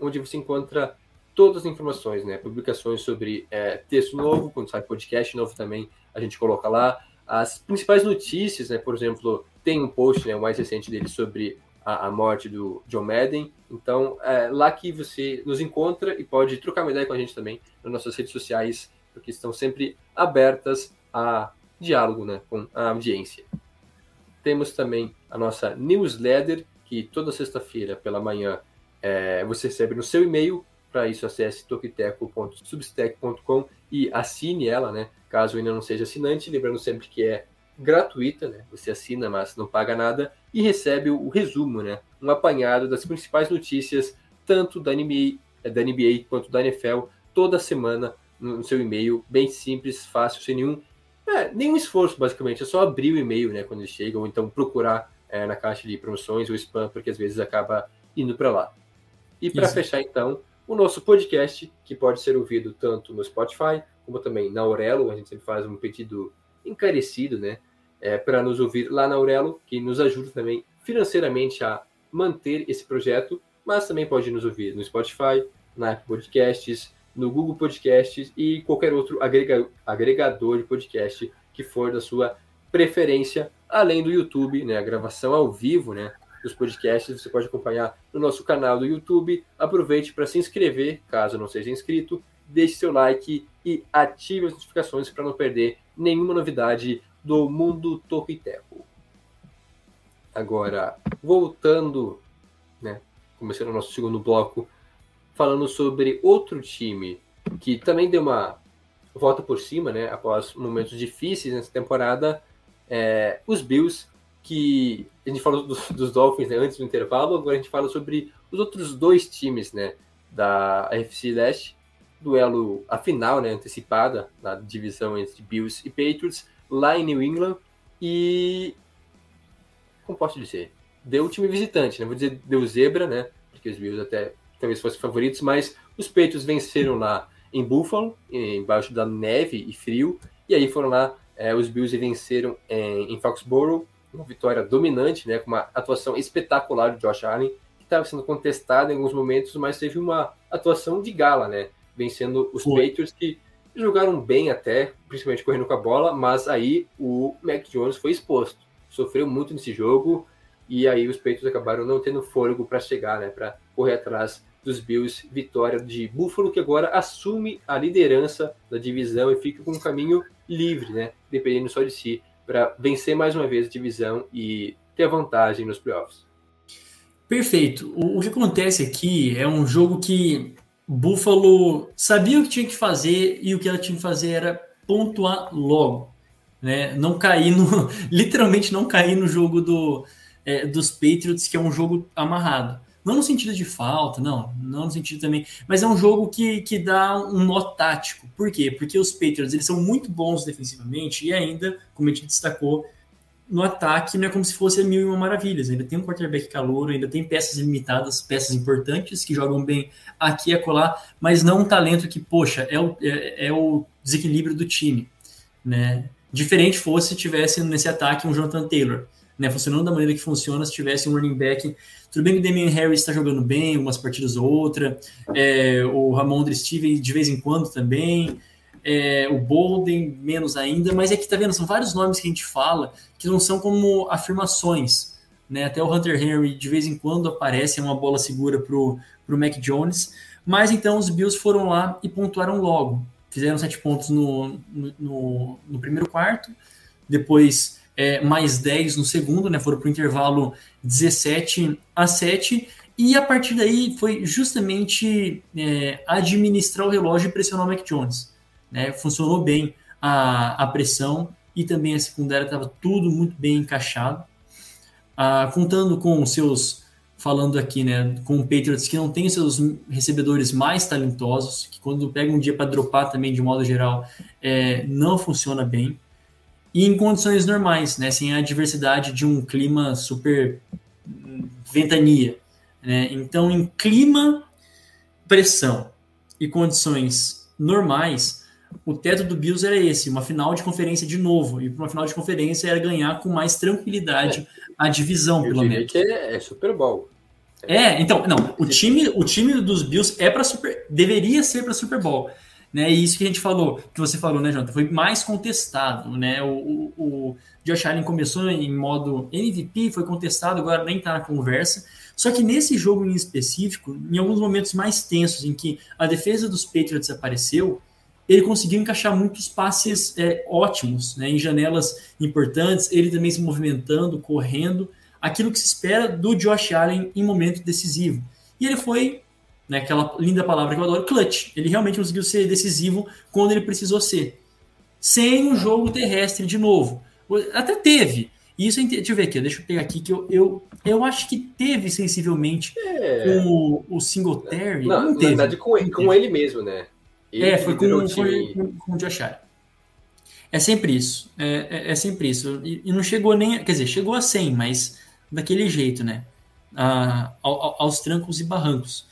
onde você encontra todas as informações, né? Publicações sobre é, texto novo, quando sai podcast novo também, a gente coloca lá. As principais notícias, né? Por exemplo, tem um post, né, o mais recente dele, sobre a, a morte do John Madden. Então, é lá que você nos encontra e pode trocar uma ideia com a gente também nas nossas redes sociais, porque estão sempre abertas a diálogo né, com a audiência. Temos também a nossa newsletter, que toda sexta-feira pela manhã é, você recebe no seu e-mail. Para isso, acesse tokiteco.substack.com e assine ela, né? Caso ainda não seja assinante. Lembrando sempre que é gratuita, né? Você assina, mas não paga nada e recebe o resumo, né? Um apanhado das principais notícias, tanto da NBA, da NBA quanto da NFL, toda semana no seu e-mail, bem simples, fácil, sem nenhum é, nenhum esforço, basicamente. É só abrir o e-mail, né, quando ele chega, ou então procurar é, na caixa de promoções ou spam, porque às vezes acaba indo para lá. E para fechar, então, o nosso podcast, que pode ser ouvido tanto no Spotify, como também na Aurelo. A gente sempre faz um pedido encarecido, né, é, para nos ouvir lá na Aurelo, que nos ajuda também financeiramente a manter esse projeto, mas também pode nos ouvir no Spotify, na Apple Podcasts, no Google Podcasts e qualquer outro agregador de podcast que for da sua preferência, além do YouTube, né, a gravação ao vivo, né, dos podcasts, você pode acompanhar no nosso canal do YouTube. Aproveite para se inscrever, caso não seja inscrito, deixe seu like e ative as notificações para não perder nenhuma novidade do mundo Toquiteco. Agora, voltando, né, começando o nosso segundo bloco, falando sobre outro time que também deu uma volta por cima, né, após momentos difíceis nessa temporada, é, os Bills, que a gente falou dos, dos Dolphins né, antes do intervalo, agora a gente fala sobre os outros dois times, né, da AFC Leste, duelo a final, né, antecipada na divisão entre Bills e Patriots, lá em New England, e como posso dizer, deu o time visitante, né, vou dizer deu zebra, né, porque os Bills até talvez fossem favoritos, mas os Peitos venceram lá em Buffalo, embaixo da neve e frio, e aí foram lá é, os Bills venceram em, em Foxborough, uma vitória dominante, né, com uma atuação espetacular de Josh Allen, que estava sendo contestado em alguns momentos, mas teve uma atuação de gala, né, vencendo os Foi. Patriots que jogaram bem até, principalmente correndo com a bola, mas aí o Mac Jones foi exposto, sofreu muito nesse jogo, e aí os Patriots acabaram não tendo fôlego para chegar, né, para correr atrás dos Bills, vitória de Buffalo, que agora assume a liderança da divisão e fica com um caminho livre, né? Dependendo só de si, para vencer mais uma vez a divisão e ter vantagem nos playoffs. Perfeito. O, o que acontece aqui é um jogo que Buffalo sabia o que tinha que fazer e o que ela tinha que fazer era pontuar logo, né? Não cair no, literalmente não cair no jogo do, é, dos Patriots, que é um jogo amarrado. Não no sentido de falta, não, não no sentido também, mas é um jogo que, que dá um nó tático. Por quê? Porque os Patriots eles são muito bons defensivamente e ainda, como a gente destacou, no ataque não é como se fosse mil e uma maravilhas. Ainda tem um quarterback calor, ainda tem peças limitadas, peças importantes que jogam bem aqui e acolá, mas não um talento que, poxa, é o, é, é o desequilíbrio do time. Né? Diferente fosse se tivesse nesse ataque um Jonathan Taylor né, funcionando da maneira que funciona se tivesse um running back. Tudo bem que o Damian Harris está jogando bem, umas partidas ou outra, é, o Ramondre Steven de vez em quando também, é, o Bolden menos ainda, mas é que tá vendo, são vários nomes que a gente fala que não são como afirmações. Né? Até o Hunter Henry de vez em quando aparece, é uma bola segura pro, pro Mac Jones. Mas então os Bills foram lá e pontuaram logo. fizeram sete pontos no, no, no, no primeiro quarto, depois é, mais 10 no segundo, né? Foram para o intervalo 17 a 7. E a partir daí foi justamente é, administrar o relógio e pressionar o Mac Jones. Né? Funcionou bem a, a pressão e também a secundária estava tudo muito bem encaixado. Ah, contando com seus, falando aqui, né, com o Patriots que não tem seus recebedores mais talentosos, que quando pega um dia para dropar também, de modo geral, é, não funciona bem. E em condições normais, né, sem a adversidade de um clima super ventania. Né? Então, em clima, pressão e condições normais, o teto do Bills era esse, uma final de conferência de novo. E para uma final de conferência era ganhar com mais tranquilidade é. a divisão, Eu pelo menos. que é, é Super Bowl. É, então, não, o time, o time dos Bills é para Super, deveria ser para Super Bowl. Né, e isso que a gente falou, que você falou, né, Jonathan, foi mais contestado, né? O, o, o Josh Allen começou em modo MVP, foi contestado, agora nem está na conversa. Só que nesse jogo em específico, em alguns momentos mais tensos, em que a defesa dos Patriots apareceu, ele conseguiu encaixar muitos passes é, ótimos, né, em janelas importantes, ele também se movimentando, correndo, aquilo que se espera do Josh Allen em momento decisivo. E ele foi, né, aquela linda palavra que eu adoro, clutch. Ele realmente conseguiu ser decisivo quando ele precisou ser. Sem o jogo terrestre de novo. Até teve. Isso, deixa eu ver aqui, deixa eu pegar aqui, que eu, eu, eu acho que teve sensivelmente É. com o, o Singletary. Não, não na teve. verdade, com, ele- com ele mesmo, né? Ele É, foi com, foi com, com o Josh Allen. É sempre isso. É, é, é sempre isso. E, e não chegou nem. Quer dizer, chegou a 100, mas daquele jeito, né? Ah, ao- aos trancos e barrancos.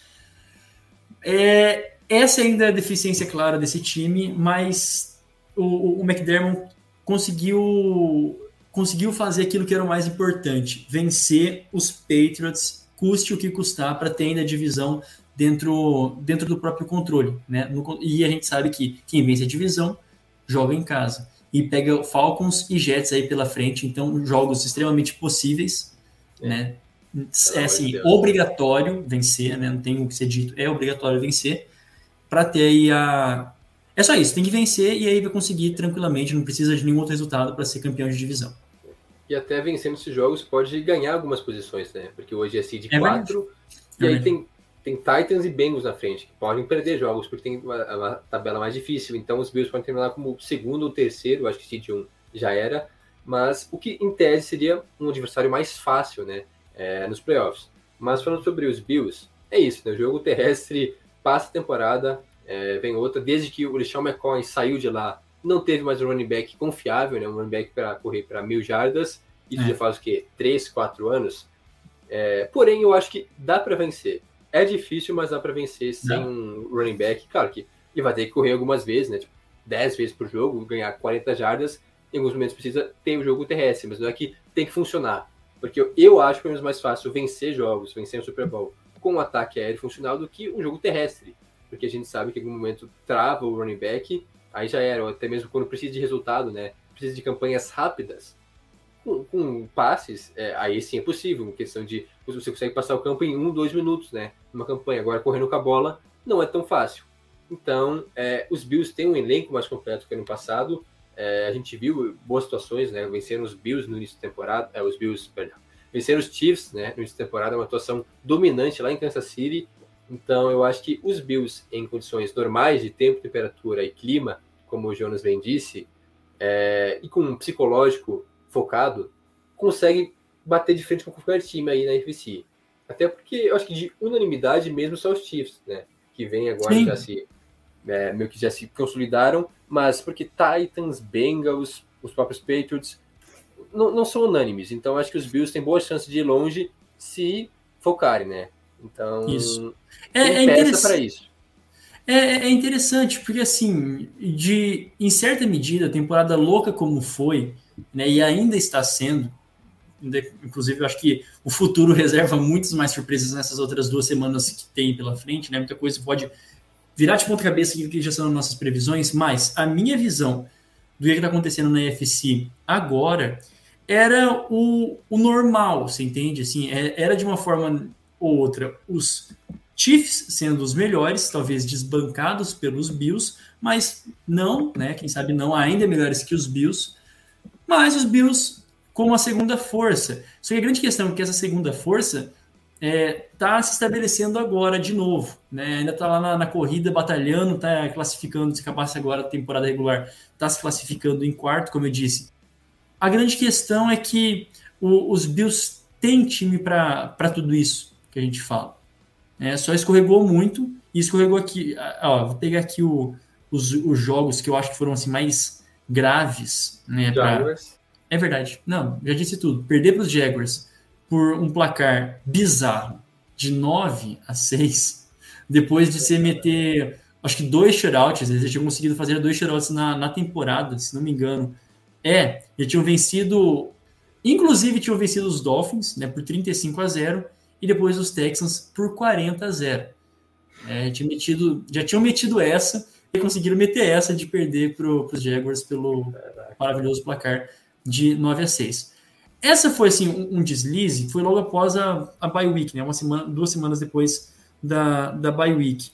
É, essa ainda é a deficiência clara desse time, mas o, o, McDermott conseguiu, conseguiu fazer aquilo que era o mais importante: vencer os Patriots, custe o que custar, para ter ainda a divisão dentro, dentro do próprio controle. Né? No- e a gente sabe que quem vence a divisão joga em casa. E pega Falcons e Jets aí pela frente, então jogos extremamente possíveis. É. Né? É assim, Deus. obrigatório vencer, né? não tem o que ser dito, é obrigatório vencer para ter aí a. É só isso, tem que vencer e aí vai conseguir tranquilamente, não precisa de nenhum outro resultado para ser campeão de divisão. E até vencendo esses jogos pode ganhar algumas posições, né? Porque hoje é seed É 4 e É aí tem, tem Titans e Bengals na frente, que podem perder jogos porque tem uma, uma tabela mais difícil. Então os Bills podem terminar como segundo ou terceiro, acho que seed 1 já era. Mas o que em tese seria um adversário mais fácil, né? É, nos playoffs. Mas falando sobre os Bills, é isso, né? O jogo terrestre passa a temporada, é, vem outra. Desde que o LeSean McCoy saiu de lá, não teve mais um running back confiável, né? Um running back para correr para mil jardas. Isso É. já faz o quê? Três, quatro anos. É, porém, eu acho que dá para vencer. É difícil, mas dá para vencer sem um running back. Claro que ele vai ter que correr algumas vezes, né? Tipo, 10 vezes por jogo, ganhar 40 jardas. Em alguns momentos precisa ter o jogo terrestre, mas não é que tem que funcionar. Porque eu, acho que é mais fácil vencer jogos, vencer o Super Bowl com um ataque aéreo funcional do que um jogo terrestre. Porque a gente sabe que em algum momento trava o running back, aí já era, até mesmo quando precisa de resultado, né? Precisa de campanhas rápidas. Com, com passes, é, aí sim é possível, em questão de você consegue passar o campo em um, dois minutos, né? Numa campanha. Agora, correndo com a bola, não é tão fácil. Então, é, os Bills têm um elenco mais completo que ano passado. É, a gente viu boas situações, né? Venceram os Bills no início da temporada, é, os Bills, perdão, venceram os Chiefs, né? No início da temporada, uma atuação dominante lá em Kansas City. Então, eu acho que os Bills, em condições normais de tempo, temperatura e clima, como o Jonas bem disse, é, e com um psicológico focado, conseguem bater de frente com qualquer time aí na NFC. Até porque eu acho que de unanimidade mesmo são os Chiefs, né? Que vem agora Sim. já se é, meio que já se consolidaram, mas porque Titans, Bengals, os próprios Patriots não, não são unânimes. Então acho que os Bills têm boas chances de ir longe se focarem, né? Então Isso. É, é interessante. para isso. É, é interessante, porque assim, de em certa medida, a temporada louca como foi, né, e ainda está sendo, inclusive eu acho que o futuro reserva muitas mais surpresas nessas outras duas semanas que tem pela frente, né? Muita coisa pode virar de ponta cabeça aquilo que já são nossas previsões, mas a minha visão do que está acontecendo na UFC agora era o, o normal, você entende? Assim, é- era de uma forma ou outra os Chiefs sendo os melhores, talvez desbancados pelos Bills, mas não, né? Quem sabe não ainda melhores que os Bills. Mas os Bills como a segunda força. Só que a grande questão é que essa segunda força está é, tá se estabelecendo agora de novo. Né? Ainda está lá na, na, corrida, batalhando, está classificando, se acabasse agora a temporada regular, está se classificando em quarto, como eu disse. A grande questão é que o, os Bills têm time para tudo isso que a gente fala. É, só escorregou muito, e escorregou aqui. Ó, vou pegar aqui o, os, os jogos que eu acho que foram assim, mais graves. Né, pra... É verdade. Não, já disse tudo. Perder para os Jaguars por um placar bizarro de 9 a 6, depois de se meter, acho que dois shutouts, eles tinham conseguido fazer dois shutouts na, na temporada, se não me engano. É, eles tinham vencido, inclusive tinham vencido os Dolphins, né, por 35 a 0, e depois os Texans por 40 a 0. É, tinha metido, já tinham metido essa e conseguiram meter essa de perder para os Jaguars pelo maravilhoso placar de 9 a 6. Essa foi assim um, um deslize, foi logo após a, a bye week, né? Uma semana, duas semanas depois da, da bye week.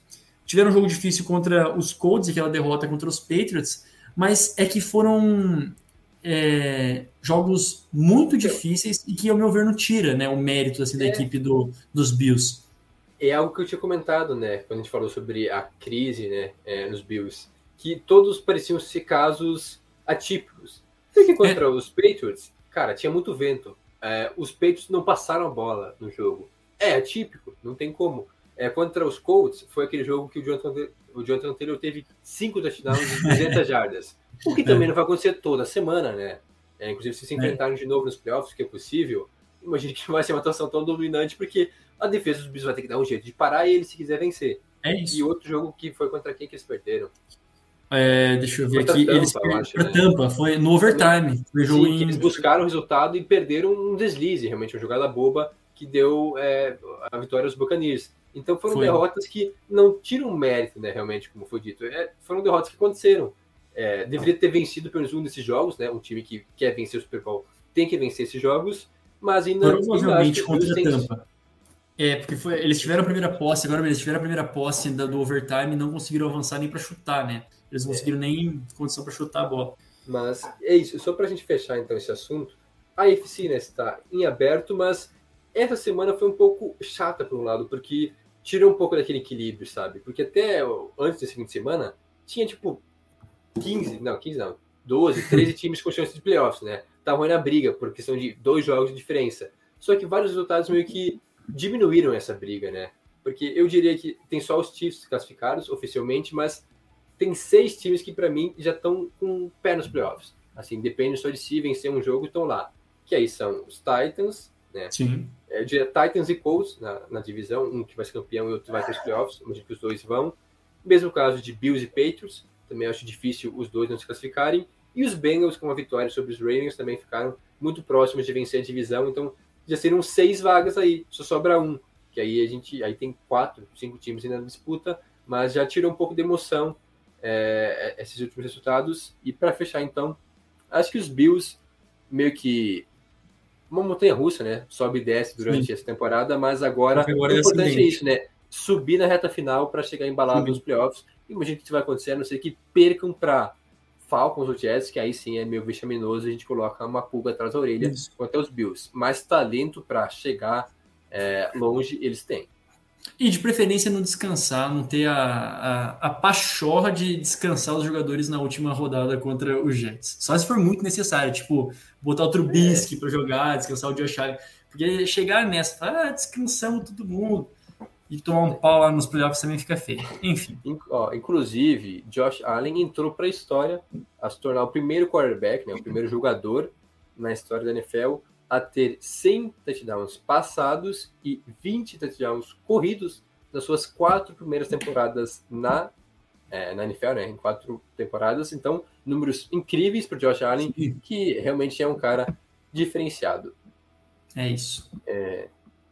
Tiveram um jogo difícil contra os Colts, aquela derrota contra os Patriots, mas é que foram é, jogos muito difíceis e que, ao meu ver, não tira né, o mérito assim, da é. equipe do, dos Bills. É algo que eu tinha comentado, né, quando a gente falou sobre a crise né, é, nos Bills, que todos pareciam ser casos atípicos. Porque contra é. os Patriots, cara, tinha muito vento. É, os Patriots não passaram a bola no jogo. É atípico, não tem como. É, contra os Colts, foi aquele jogo que o Jonathan, o Jonathan Taylor teve cinco touchdowns de 200 jardas. O que também é. não vai acontecer toda semana, né? É, inclusive, se se enfrentarem de novo nos playoffs, que é possível, imagino que vai ser uma atuação tão dominante, porque a defesa dos Bills vai ter que dar um jeito de parar ele se quiser vencer. É isso. E outro jogo que foi contra quem que eles perderam? É, deixa eu ver aqui. Tampa, eles perderam né? Tampa, foi no overtime. Foi Sim, em... eles buscaram o resultado e perderam um deslize, realmente, uma jogada boba que deu é, a vitória aos Buccaneers. Então foram foi. derrotas que não tiram mérito, né, realmente, como foi dito. É, foram derrotas que aconteceram. É, deveria ter vencido pelo menos um desses jogos, né? Um time que quer vencer o Super Bowl tem que vencer esses jogos, mas ainda. Provavelmente contra a Tampa. É, porque foi, eles tiveram a primeira posse, agora eles tiveram a primeira posse do overtime e não conseguiram avançar nem para chutar, né? Eles não é. conseguiram nem condição para chutar a bola. Mas é isso, só para a gente fechar então esse assunto, a FC né, está em aberto, mas essa semana foi um pouco chata por um lado, porque tirou um pouco daquele equilíbrio, sabe? Porque até antes desse fim de semana, tinha tipo 15, não, 15 não, 12, 13 times com chance de playoffs, né? Estavam na briga, por questão de dois jogos de diferença. Só que vários resultados meio que diminuíram essa briga, né? Porque eu diria que tem só os Chiefs classificados oficialmente, mas tem seis times que, para mim, já estão com pé nos playoffs. Assim, depende só de se vencer um jogo, estão lá. Que aí são os Titans, né? Sim. É, Titans e Colts na, na, divisão, um que vai ser campeão e outro vai para os playoffs, imagino que os dois vão. Mesmo caso de Bills e Patriots, também acho difícil os dois não se classificarem. E os Bengals, com uma vitória sobre os Ravens, também ficaram muito próximos de vencer a divisão, então já seriam seis vagas aí, só sobra um. Que aí a gente aí tem quatro, cinco times ainda na disputa, mas já tirou um pouco de emoção é, esses últimos resultados. E para fechar, então, acho que os Bills meio que uma montanha russa, né? Sobe e desce durante Sim. essa temporada, mas agora, o é importante é isso, né? Subir na reta final para chegar embalado nos playoffs. Imagina que isso vai acontecer, a não ser que percam para Falcons ou Jets, que aí sim é meio vexaminoso, a gente coloca uma pulga atrás da orelha isso. quanto aos Bills. Mas talento para chegar é, longe eles têm. E de preferência não descansar, não ter a, a, a pachorra de descansar os jogadores na última rodada contra os Jets. Só se for muito necessário, tipo, botar o Trubisky é. para jogar, descansar o Josh Allen. Porque chegar nessa, ah, descansamos todo mundo e tomar um pau lá nos playoffs também fica feio. Enfim. inclusive, Josh Allen entrou para a história a se tornar o primeiro quarterback, né, o primeiro jogador na história da NFL a ter 100 touchdowns passados e 20 touchdowns corridos nas suas quatro primeiras temporadas na, é, na NFL, né? Em quatro temporadas. Então, números incríveis para Josh Allen, Sim. que realmente é um cara diferenciado. É isso. É,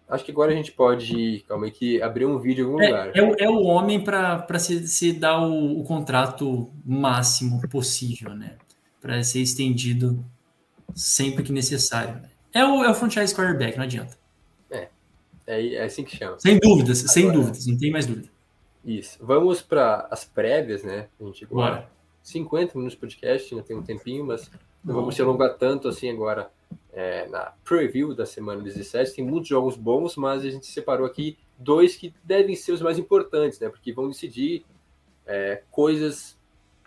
acho que agora a gente pode, calma aí, que abrir um vídeo em algum é, lugar. É, o, é o homem para se, se dar o, o contrato máximo possível, né? Para ser estendido sempre que necessário. Né? É o, é o franchise quarterback, não adianta. É. É, é assim que chama. Sem dúvidas, sem dúvidas, não tem mais dúvida. Isso. Vamos para as prévias, né? A gente agora Bora. 50 minutos de podcast, ainda tem um tempinho, mas não vamos se alongar tanto assim agora é, na preview da semana 17. Tem muitos jogos bons, mas a gente separou aqui dois que devem ser os mais importantes, né? Porque vão decidir é, coisas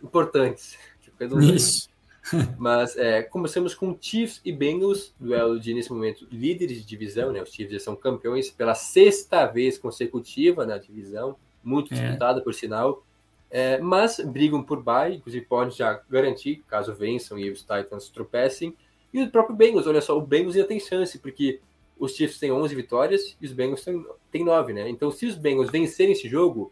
importantes. Tipo, Isso. Mas é, começamos com Chiefs e Bengals, duelo de, nesse momento, líderes de divisão, né? Os Chiefs já são campeões pela sexta vez consecutiva na divisão, muito É. disputada, por sinal. É, mas brigam por bye, inclusive pode já garantir, caso vençam e os Titans tropecem. E o próprio Bengals, olha só, o Bengals ainda tem chance, porque os Chiefs têm 11 vitórias e os Bengals têm, têm 9, né? Então, se os Bengals vencerem esse jogo,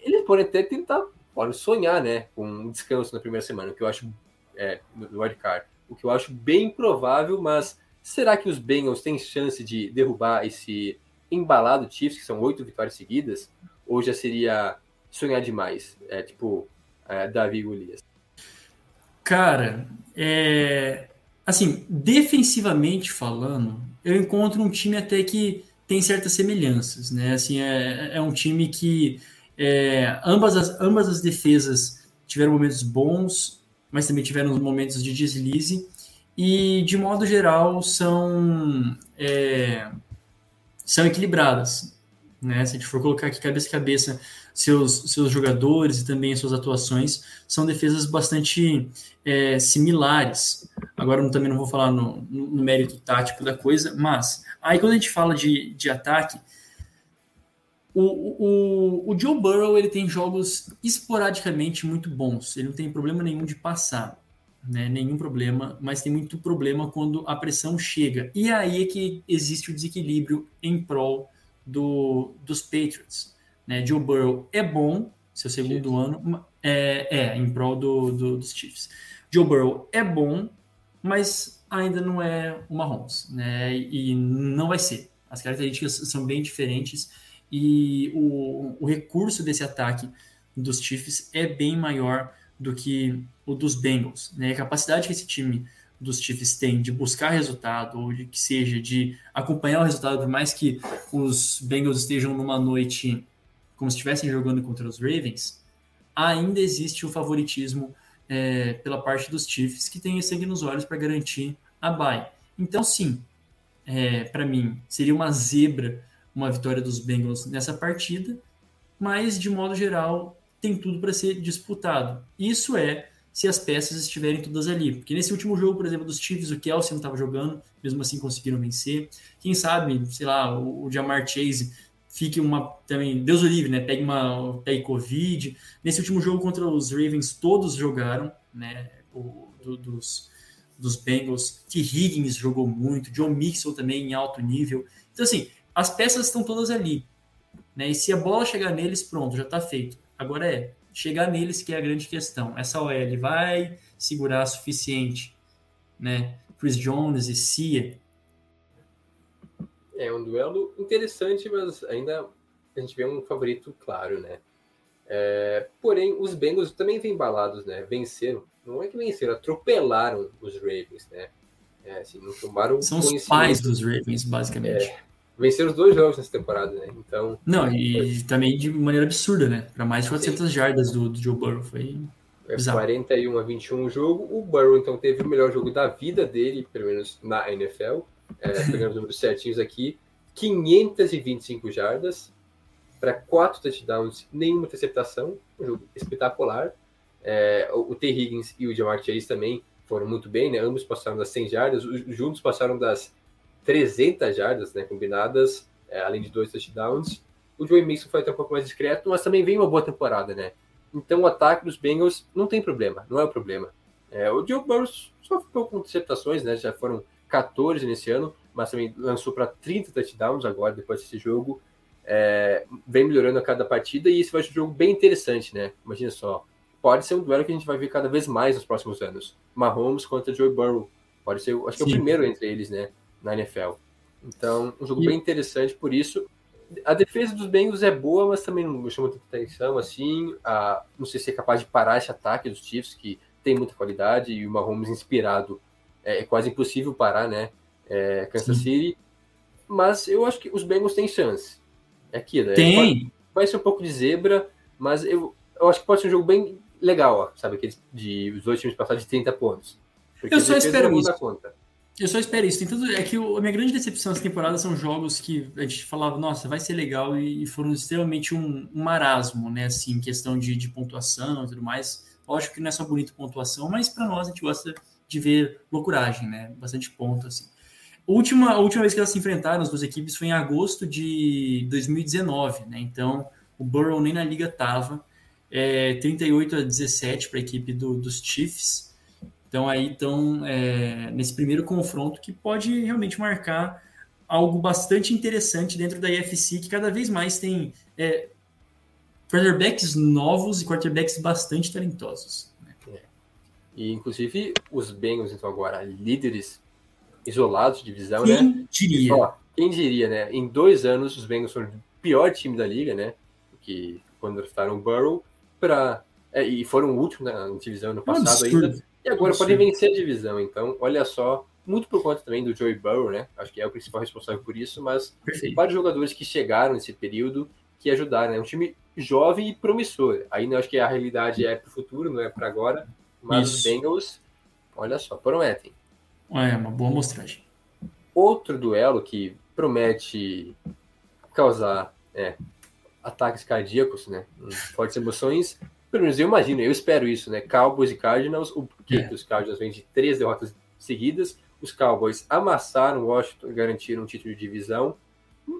eles podem até tentar, podem sonhar, né, com um descanso na primeira semana, o que eu acho, é, no wildcard, o que eu acho bem provável, mas será que os Bengals têm chance de derrubar esse embalado Chiefs, que são oito vitórias seguidas, ou já seria sonhar demais? É tipo, é, Davi e Golias. Cara, é, assim, defensivamente falando, eu encontro um time até que tem certas semelhanças, né? Assim, é, é um time que é, ambas, as, ambas as defesas tiveram momentos bons, mas também tiveram momentos de deslize, e de modo geral são, é, são equilibradas. Né? Se a gente for colocar aqui cabeça a cabeça seus, seus jogadores e também suas atuações, são defesas bastante é, similares. Agora eu também não vou falar no, no, no, mérito tático da coisa, mas aí quando a gente fala de, de ataque, o, o, o Joe Burrow ele tem jogos esporadicamente muito bons, ele não tem problema nenhum de passar. Né, nenhum problema, mas tem muito problema quando a pressão chega. E aí é que existe o desequilíbrio em prol do, dos Patriots. Né? Joe Burrow é bom, seu segundo Chiefs. ano, é, é, em prol do, do, dos Chiefs. Joe Burrow é bom, mas ainda não é o Mahomes, né? E não vai ser. As características são bem diferentes e o, o recurso desse ataque dos Chiefs é bem maior do que o dos Bengals, né? A capacidade que esse time dos Chiefs tem de buscar resultado, ou de que seja de acompanhar o resultado, por mais que os Bengals estejam numa noite como se estivessem jogando contra os Ravens, ainda existe o favoritismo é, pela parte dos Chiefs, que tem sangue nos olhos para garantir a bye. Então, sim, é, para mim, seria uma zebra uma vitória dos Bengals nessa partida, mas, de modo geral, tem tudo para ser disputado. Isso é se as peças estiverem todas ali. Porque nesse último jogo, por exemplo, dos Chiefs, o Kelsey não estava jogando, mesmo assim conseguiram vencer. Quem sabe, sei lá, o, o Jamar Chase fique uma também, Deus o livre, né? Pegue uma pegue Covid. Nesse último jogo contra os Ravens, todos jogaram, né? O, do, dos, dos Bengals. T. Higgins jogou muito, John Mixon também em alto nível. Então, assim, as peças estão todas ali. Né? E se a bola chegar neles, pronto, já está feito. Agora é chegar neles que é a grande questão. Essa OL vai segurar suficiente, né? Chris Jones e Cia. É um duelo interessante, mas ainda a gente vê um favorito claro, né? É, porém, os Bengals também vêm embalados, né? Venceram. Não é que venceram, atropelaram os Ravens, né? É, assim, não tomaram São os pais dos Ravens, basicamente. É, venceram os dois jogos nessa temporada, né? Então. Não, e foi... também de maneira absurda, né? Para mais de 400 Sim. jardas do, do, Joe Burrow. Foi. É 41 a 21 o jogo. O Burrow, então, teve o melhor jogo da vida dele, pelo menos na NFL. É, pegando os números certinhos aqui. 525 jardas para quatro touchdowns, nenhuma interceptação. Um jogo espetacular. É, o T. Higgins e o Jamar Chase também foram muito bem, né? Ambos passaram das 100 jardas. Os juntos passaram das 300 jardas, né, combinadas, é, além de dois touchdowns. O Joey Mixon foi até um pouco mais discreto, mas também vem uma boa temporada, né? Então o ataque dos Bengals não tem problema, não é o problema. É, o Joe Burrow só ficou com interceptações, né? Já foram 14 nesse ano, mas também lançou para 30 touchdowns agora, depois desse jogo. É, vem melhorando a cada partida e esse vai ser um jogo bem interessante, né? Imagina só. Pode ser um duelo que a gente vai ver cada vez mais nos próximos anos. Mahomes contra Joe Burrow. Pode ser, acho que é o primeiro entre eles, né? Na NFL. Então, um jogo e... bem interessante por isso. A defesa dos Bengals é boa, mas também não chama muita atenção, assim. A, não sei se é capaz de parar esse ataque dos Chiefs, que tem muita qualidade, e o Mahomes inspirado é, é quase impossível parar, né? É, Kansas Sim. City. mas eu acho que os Bengals têm chance. É aquilo. é, Tem. pode- vai ser um pouco de zebra, mas eu, eu acho que pode ser um jogo bem legal, ó, sabe? Aqueles de os dois times passar de 30 pontos. Porque Eu só espero isso. conta. Eu só espero isso. Tudo, é que o- a minha grande decepção essa temporada são jogos que a gente falava, nossa, vai ser legal e, e foram extremamente um, um marasmo, né? Assim, questão de, de pontuação e tudo mais. Lógico que não é só bonito pontuação, mas para nós a gente gosta de ver loucuragem, né? Bastante ponto, assim. Última, a última vez que elas se enfrentaram, as duas equipes, foi em agosto de 2019, né? Então, o Burrow nem na liga tava. É, 38 a 17 para a equipe do- dos Chiefs. Então aí estão é, nesse primeiro confronto que pode realmente marcar algo bastante interessante dentro da IFC, que cada vez mais tem é, quarterbacks novos e quarterbacks bastante talentosos. né? E, inclusive, os Bengals, então, agora, líderes isolados de divisão, né? Quem diria? Ó, quem diria, né? Em dois anos, os Bengals foram o pior time da liga, né? Que quando draftaram o Burrow, pra, é, e foram o último né, na divisão no Um passado absurdo. ainda. E agora podem vencer a divisão. Então, olha só, muito por conta também do Joey Burrow, né? Acho que é o principal responsável por isso, mas Perfeito. vários jogadores que chegaram nesse período que ajudaram, né? Um time jovem e promissor. Ainda acho que a realidade é para o futuro, não é para agora. Mas os Isso. Bengals, olha só, prometem. É uma boa amostragem. Outro duelo que promete causar é, ataques cardíacos, né? Fortes emoções. Pelo menos eu imagino, eu espero isso, né? Cowboys e Cardinals. O porquê É. que os Cardinals vêm de três derrotas seguidas. Os Cowboys amassaram Washington e garantiram um título de divisão.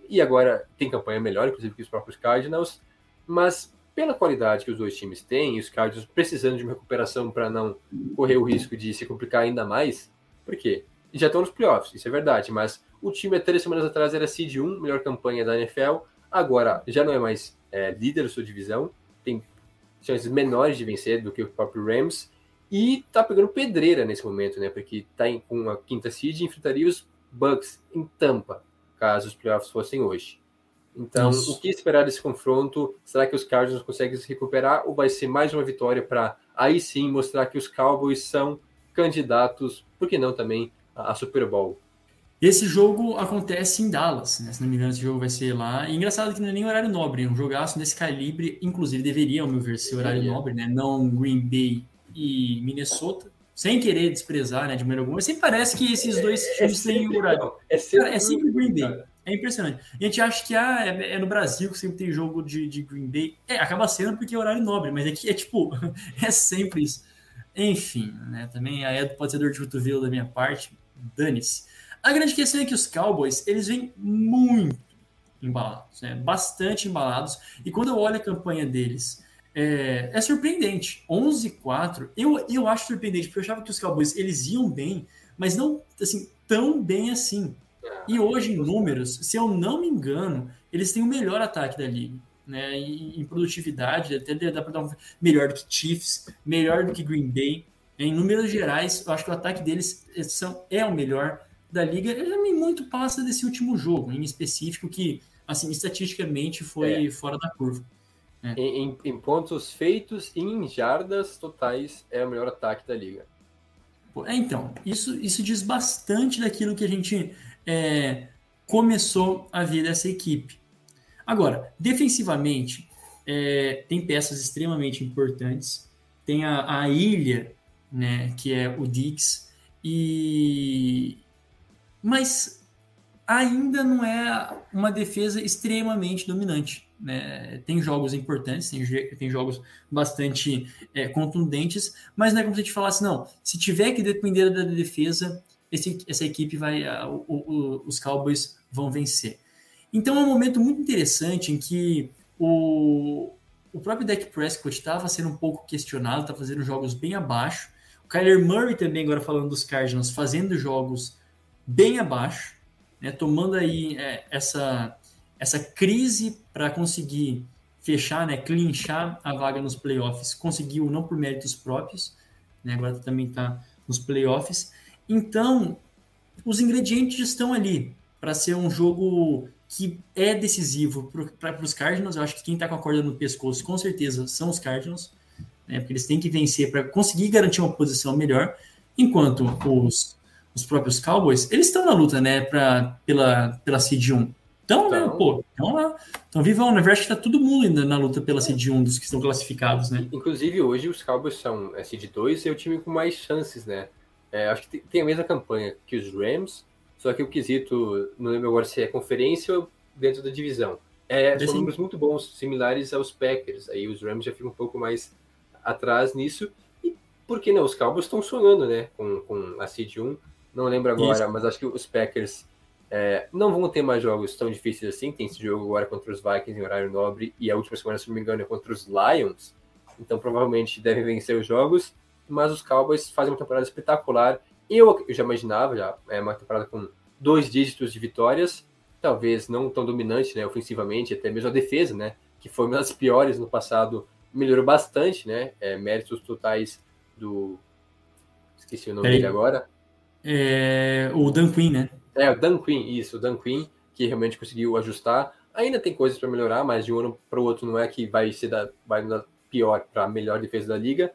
E agora tem campanha melhor, inclusive, que os próprios Cardinals. Mas pela qualidade que os dois times têm, os Cardinals precisando de uma recuperação para não correr o risco de se complicar ainda mais, por quê? Já estão nos playoffs, isso é verdade, mas o time há três semanas atrás era seed 1, melhor campanha da NFL, agora já não é mais é, líder da sua divisão, chances menores de vencer do que o próprio Rams, e tá pegando pedreira nesse momento, né? Porque tá em, com a quinta seed e enfrentaria os Bucks em Tampa, caso os playoffs fossem hoje. Então, Isso. o que esperar desse confronto? Será que os Cardinals conseguem se recuperar ou vai ser mais uma vitória para aí sim mostrar que os Cowboys são candidatos, por que não também, a a Super Bowl? Esse jogo acontece em Dallas, né? Se não me engano, esse jogo vai ser lá. E engraçado que não é nem horário nobre, é um jogaço desse calibre, inclusive deveria, ao meu ver, ser horário nobre, né? Não Green Bay e Minnesota. Sem querer desprezar, né, de maneira alguma, mas sempre parece que esses dois times têm horário. é sempre, Cara, é sempre Green Bay. É impressionante. A gente acha que ah, é, é no Brasil que sempre tem jogo de, de Green Bay. É, acaba sendo porque é horário nobre, mas aqui é tipo, é sempre isso. Enfim, né? Também a Edo pode ser dor de cotovelo da minha parte. Dane-se. A grande questão é que os Cowboys, eles vêm muito embalados, né? Bastante embalados. E quando eu olho a campanha deles, é, é surpreendente. 11-4, eu, eu acho surpreendente, porque eu achava que os Cowboys, eles iam bem, mas não, assim, tão bem assim. E hoje, em números, se eu não me engano, eles têm o melhor ataque da liga. Né? Em, em produtividade, até dá para dar um melhor do que Chiefs, melhor do que Green Bay. Em números gerais, eu acho que o ataque deles são, é o melhor da liga. Ele também muito passa desse último jogo, em específico, que, assim, estatisticamente foi fora da curva. Em, em- em pontos feitos e em jardas totais, é o melhor ataque da liga. É, então, isso, isso diz bastante daquilo que a gente é, começou a ver dessa equipe. Agora, defensivamente, é, tem peças extremamente importantes. Tem a, a ilha, né, que é o Dix, e mas ainda não é uma defesa extremamente dominante. Né? Tem jogos importantes, tem, tem jogos bastante é, contundentes, mas não é como se a gente falasse, não, se tiver que depender da defesa, esse, essa equipe vai, a- o- o- os Cowboys vão vencer. Então é um momento muito interessante em que o, o próprio Dak Prescott estava sendo um pouco questionado, está fazendo jogos bem abaixo. O Kyler Murray também, agora falando dos Cardinals, fazendo jogos bem abaixo, né, tomando aí é, essa, essa crise para conseguir fechar, né, clinchar a vaga nos playoffs. Conseguiu não por méritos próprios, né, agora também está nos playoffs. Então, os ingredientes estão ali para ser um jogo que é decisivo para os Cardinals. Eu acho que quem está com a corda no pescoço, com certeza, são os Cardinals, né, porque eles têm que vencer para conseguir garantir uma posição melhor, enquanto os, os próprios Cowboys, eles estão na luta, né, pra, pela, pela Seed 1. Então, né, Então. pô, então lá. Então, vivão, na verdade, tá todo mundo ainda na luta pela Seed 1 dos que estão classificados, né? Inclusive, hoje os Cowboys são é, seed 2 e é o time com mais chances, né? É, acho que tem- a mesma campanha que os Rams, só que o quesito, não lembro agora se é conferência ou dentro da divisão. É, são números muito bons, similares aos Packers. Aí os Rams já ficam um pouco mais atrás nisso. E por que não? Os Cowboys estão sonhando, né? Com, com a Seed 1. Não lembro agora, mas acho que os Packers é, não vão ter mais jogos tão difíceis assim. Tem esse jogo agora contra os Vikings em horário nobre. E a última semana, se não me engano, é contra os Lions. Então provavelmente devem vencer os jogos. Mas os Cowboys fazem uma temporada espetacular. Eu, eu já imaginava, já é uma temporada com dois dígitos de vitórias. Talvez não tão dominante, né, ofensivamente, até mesmo a defesa, né, que foi uma das piores no passado, melhorou bastante, né, é, méritos totais do... Esqueci o nome dele agora. É, o Dan Quinn, né? É, o Dan Quinn, isso, o Dan Quinn, que realmente conseguiu ajustar. Ainda tem coisas para melhorar, mas de um ano para o outro não é que vai ser da, vai da pior para a melhor defesa da liga.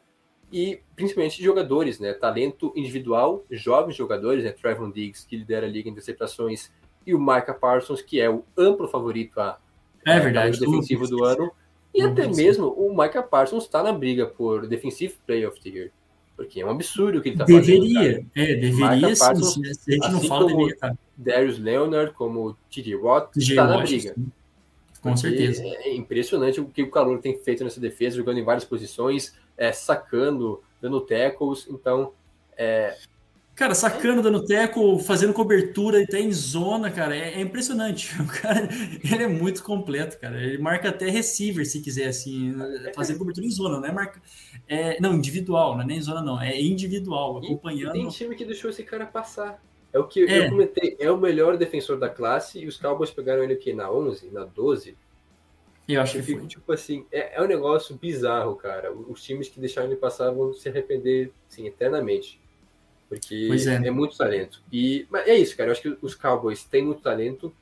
E principalmente jogadores, né? Talento individual, jovens jogadores, né? Trevon Diggs, que lidera a liga em interceptações, e o Micah Parsons, que é o amplo favorito a É verdade. defensivo do ano. E até mesmo o Micah Parsons está na briga por Defensive Player of the Year. Porque é um absurdo o que ele está fazendo. Deveria, é, deveria sim. Parsons, Se a gente não assim fala, como- deveria estar. Darius Leonard, como TJ Watt, está na briga. sim. Com Porque certeza. É impressionante o que o calor tem feito nessa defesa, jogando em várias posições, é, sacando, dando tackles. Então, é, Cara, sacando, dando teco, fazendo cobertura, até em zona, cara, é, é impressionante. O cara, ele é muito completo, cara. Ele marca até receiver, se quiser, assim, fazer cobertura em zona, não é marca. É, não, individual, não é nem zona, não. É individual, e, e acompanhando. tem time que deixou esse cara passar. É o que É. eu comentei, é o melhor defensor da classe e os Cowboys pegaram ele aqui na 11, na 12. Eu acho Eu que fico foi. tipo assim, é, é um negócio bizarro, cara. Os times que deixaram ele passar vão se arrepender, assim, eternamente. Porque Pois é. muito talento. E mas é isso, cara. Eu acho que os Cowboys têm muito talento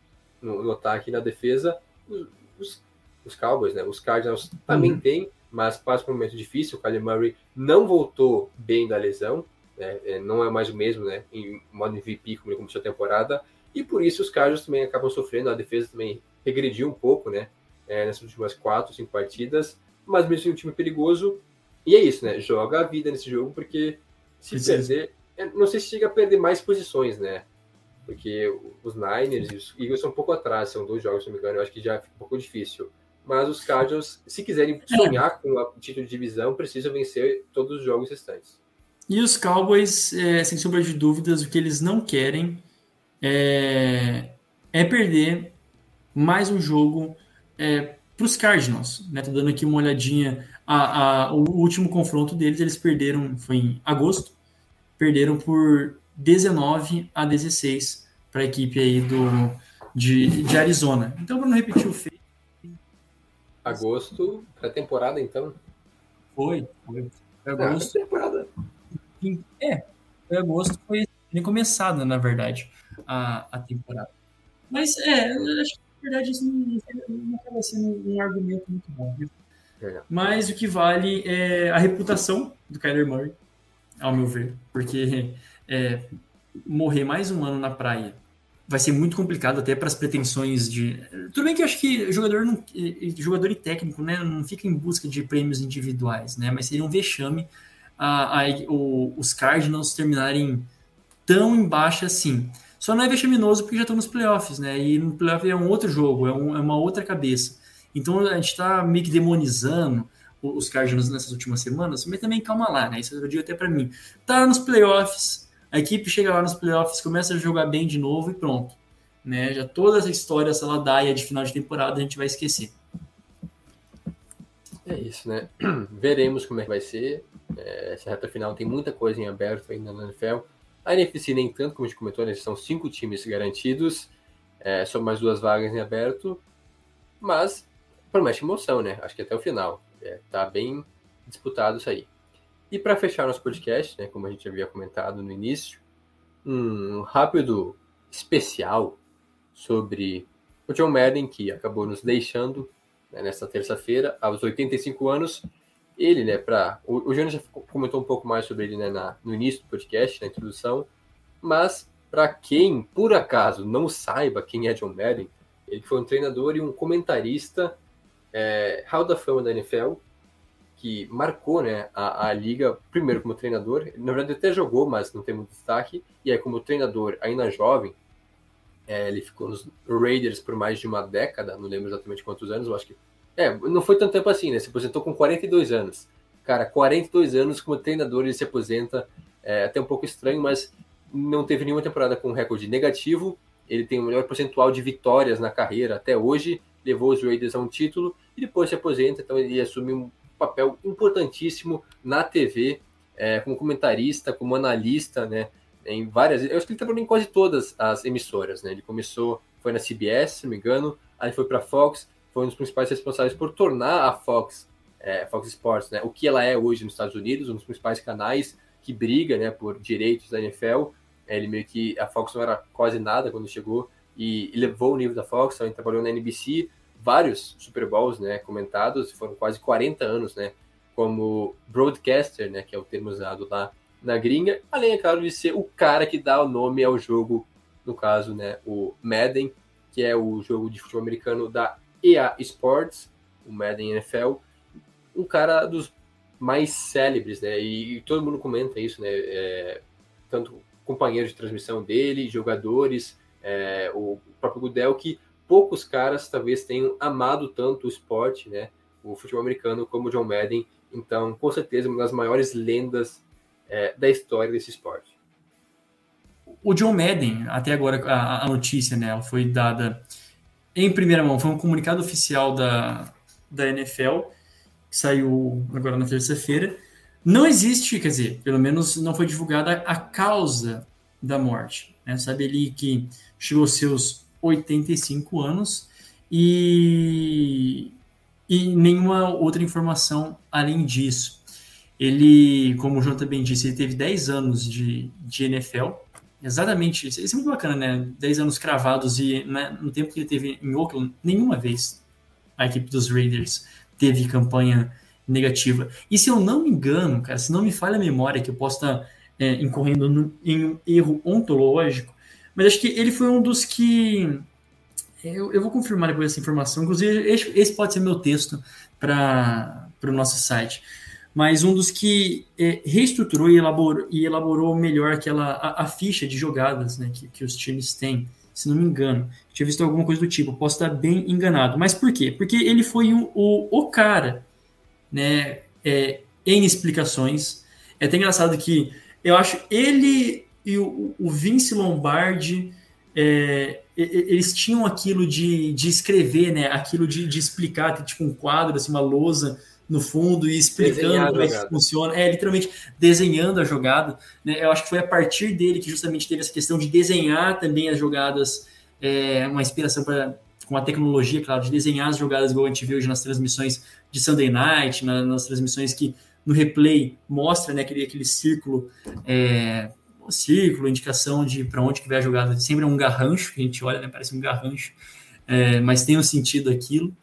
no, no ataque e na defesa. Os, os, os Cowboys, né? Os Cardinals também Uhum. têm, mas passa por um momento difícil. O Kyler Murray não voltou bem da lesão, né? É, não é mais o mesmo, né? Em modo MVP, como ele começou a temporada. E por isso os Cardinals também acabam sofrendo. A defesa também regrediu um pouco, né? é, nessas últimas quatro, cinco partidas, mas mesmo assim um time perigoso. E é isso, né? Joga a vida nesse jogo, porque se Precisa. perder, é, não sei se chega a perder mais posições, né? Porque os Niners e os Eagles são um pouco atrás, são dois jogos, se não me engano, eu acho que já fica um pouco difícil. Mas os Cardinals, se quiserem sonhar com o título de divisão, precisam vencer todos os jogos restantes. E os Cowboys, é, sem sombra de dúvidas, o que eles não querem é, é perder mais um jogo é, para os Cardinals. Né? Tô dando aqui uma olhadinha. A, a- o último confronto deles, eles perderam, foi em agosto, perderam por 19 a 16 para a equipe aí do, de, de Arizona. Então, para não repetir o feito, Agosto, pré-temporada, então. foi. Foi, Ah, agosto. pré-temporada. É, foi agosto, foi nem começada, na verdade, a, a temporada. Mas é, eu acho que na verdade isso não, não acaba sendo um argumento muito bom. viu? Verdade. Mas o que vale é a reputação do Kyler Murray, ao meu ver, porque é, morrer mais um ano na praia vai ser muito complicado até para as pretensões de. Tudo bem que eu acho que jogador, não, jogador e técnico né, não fica em busca de prêmios individuais, né, mas seria um vexame a, a, o, os Cardinals terminarem tão embaixo assim. Só não é vexaminoso porque já estão nos playoffs, né? E no playoff é um outro jogo, é, um, é uma outra cabeça. Então a gente está meio que demonizando os Cardinals nessas últimas semanas, mas também calma lá, né? Isso eu digo até para mim. Tá nos playoffs, a equipe chega lá nos playoffs, começa a jogar bem de novo e pronto. Né? Já toda essa história, essa ladaia de final de temporada, a gente vai esquecer. É isso, né? Veremos como é que vai ser. É, essa reta final tem muita coisa em aberto ainda na NFL. A NFC nem tanto, como a gente comentou, né? são cinco times garantidos, é, só mais duas vagas em aberto, mas promete emoção, né? Acho que até o final. É, tá bem disputado isso aí. E para fechar nosso podcast, né, como a gente havia comentado no início, um rápido especial sobre o John Madden, que acabou nos deixando né, nesta terça-feira, aos 85 anos. Ele, né, para o, o Jonas já comentou um pouco mais sobre ele né, na, no início do podcast, na introdução, Mas, para quem, por acaso, não saiba quem é John Madden, ele foi um treinador e um comentarista é, Hall da Fama da NFL, que marcou né, a, a, liga, primeiro como treinador, na verdade até jogou, mas não tem muito destaque, e aí como treinador, ainda jovem, é, ele ficou nos Raiders por mais de uma década, não lembro exatamente quantos anos, eu acho que... É, não foi tanto tempo assim, né? Se aposentou com 42 anos. Cara, 42 anos como treinador, ele se aposenta, é até um pouco estranho, mas não teve nenhuma temporada com recorde negativo, ele tem o melhor percentual de vitórias na carreira até hoje, levou os Raiders a um título, e depois se aposenta, então ele assume um papel importantíssimo na TV, é, como comentarista, como analista, né? Em várias. Eu acho que ele trabalhou em quase todas as emissoras, né? Ele começou, foi na CBS, se não me engano, aí foi para Fox, foi um dos principais responsáveis por tornar a Fox, é, Fox Sports, né? O que ela é hoje nos Estados Unidos, um dos principais canais que briga, né? Por direitos da NFL. É, ele meio que a Fox não era quase nada quando chegou e, levou o nível da Fox. Também trabalhou na NBC, vários Super Bowls, né, comentados, foram quase 40 anos, né, como broadcaster, né, que é o termo usado lá na gringa, além, é claro, de ser o cara que dá o nome ao jogo, no caso, né, o Madden, que é o jogo de futebol americano da EA Sports, o Madden NFL, um cara dos mais célebres, né, e, e todo mundo comenta isso, né, é, tanto companheiros de transmissão dele, jogadores, é, o próprio Gudel, que poucos caras talvez tenham amado tanto o esporte, né, o futebol americano, como o John Madden. Então, com certeza, uma das maiores lendas é, da história desse esporte. O John Madden, até agora a, a notícia, né, ela foi dada em primeira mão, foi um comunicado oficial da, da NFL, que saiu agora na terça-feira. Não existe, quer dizer, pelo menos não foi divulgada a causa da morte. Né? Sabe ali que chegou aos seus 85 anos e, e nenhuma outra informação além disso. Ele, como o João também disse, ele teve 10 anos de, de NFL, exatamente isso. Isso é muito bacana, né? 10 anos cravados e né, no tempo que ele teve em Oakland, nenhuma vez a equipe dos Raiders teve campanha negativa. E se eu não me engano, cara, se não me falha a memória, que eu posso estar é, incorrendo no, em um erro ontológico, mas acho que ele foi um dos que. Eu, eu vou confirmar depois essa informação. Inclusive, esse, esse pode ser meu texto para o nosso site. Mas um dos que é, reestruturou e elaborou, e elaborou melhor aquela a, a ficha de jogadas né, que, que os times têm, se não me engano. Tinha visto alguma coisa do tipo, posso estar bem enganado. Mas por quê? Porque ele foi um, o, o cara né, é, em explicações. É até engraçado que eu acho ele e o, o Vince Lombardi, é, eles tinham aquilo de, de escrever, né? Aquilo de, de explicar, ter tipo um quadro, assim, uma lousa no fundo e explicando como é que funciona. É, literalmente desenhando a jogada. Né? Eu acho que foi a partir dele que justamente teve essa questão de desenhar também as jogadas, é, uma inspiração para com a tecnologia, claro, de desenhar as jogadas igual a gente vê hoje nas transmissões de Sunday Night, na, nas transmissões que no replay mostra né, aquele, aquele círculo é, círculo, indicação de para onde que vai a jogada. Sempre é um garrancho, que a gente olha, né, parece um garrancho, é, mas tem um sentido aquilo.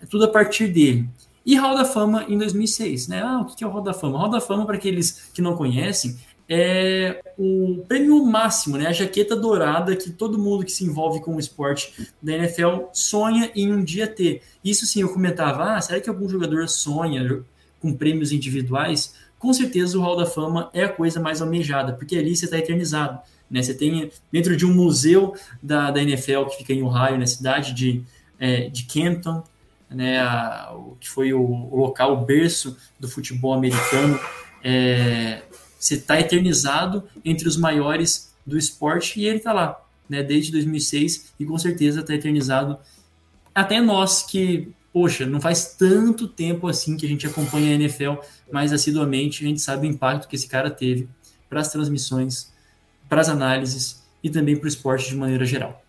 É tudo a partir dele. E Hall da Fama em 2006, né? Ah, o que é o Hall da Fama? Hall da Fama, para aqueles que não conhecem, é o prêmio máximo, né? A jaqueta dourada que todo mundo que se envolve com o esporte da NFL sonha em um dia ter. Isso sim, eu comentava, ah, será que algum jogador sonha com prêmios individuais? Com certeza o Hall da Fama é a coisa mais almejada, porque ali você está eternizado. Né? Você tem dentro de um museu da, da NFL que fica em Ohio, na cidade de, é, de Canton, né, a, o, que foi o, o, local, o berço do futebol americano. É, você está eternizado entre os maiores do esporte e ele está lá, né, desde 2006 e com certeza está eternizado até nós que poxa, não faz tanto tempo assim que a gente acompanha a NFL mais assiduamente, a gente sabe o impacto que esse cara teve para as transmissões, para as análises e também para o esporte de maneira geral.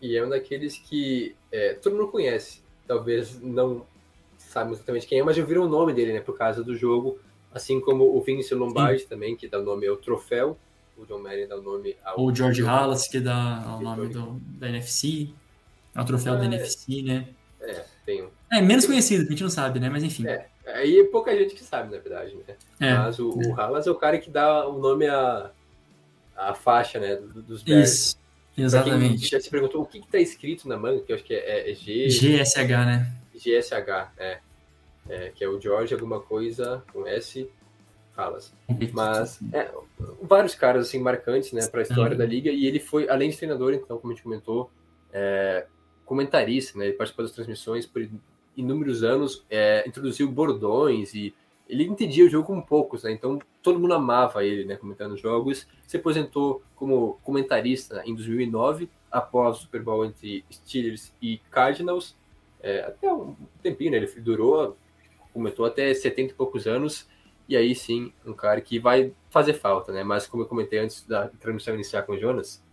E é um daqueles que é, todo mundo conhece, talvez não sabe exatamente quem é, mas já viram o nome dele, né, por causa do jogo, assim como o Vince Lombardi Sim. também, que dá o nome ao troféu, o John Madden dá o nome ao... Ou o George Halas, que dá o nome do, da NFC, é o troféu é, da NFC, né? É, É, menos conhecido, a gente não sabe, né? Mas enfim. É, aí é pouca gente que sabe, na verdade, né? É, Mas o, é. o Halas é o cara que dá o nome a, a faixa, né, do- dos Bears. Isso, exatamente. já se perguntou o que está escrito na manga, que eu acho que é, é G, GSH, né? GSH, é, é, que é o George alguma coisa com S, falas. Mas é, vários caras assim marcantes, né, para a história Uhum. da liga e ele foi além de treinador, então como a gente comentou, é, comentarista, né, ele participou das transmissões por inúmeros anos, é, introduziu bordões e ele entendia o jogo como poucos, né, então todo mundo amava ele, né, comentando jogos. Se aposentou como comentarista em 2009 após o Super Bowl entre Steelers e Cardinals, é, até um tempinho, né, ele durou, comentou até 70 e poucos anos. E aí sim, um cara que vai fazer falta, né? Mas como eu comentei antes da transmissão iniciar com o Jonas,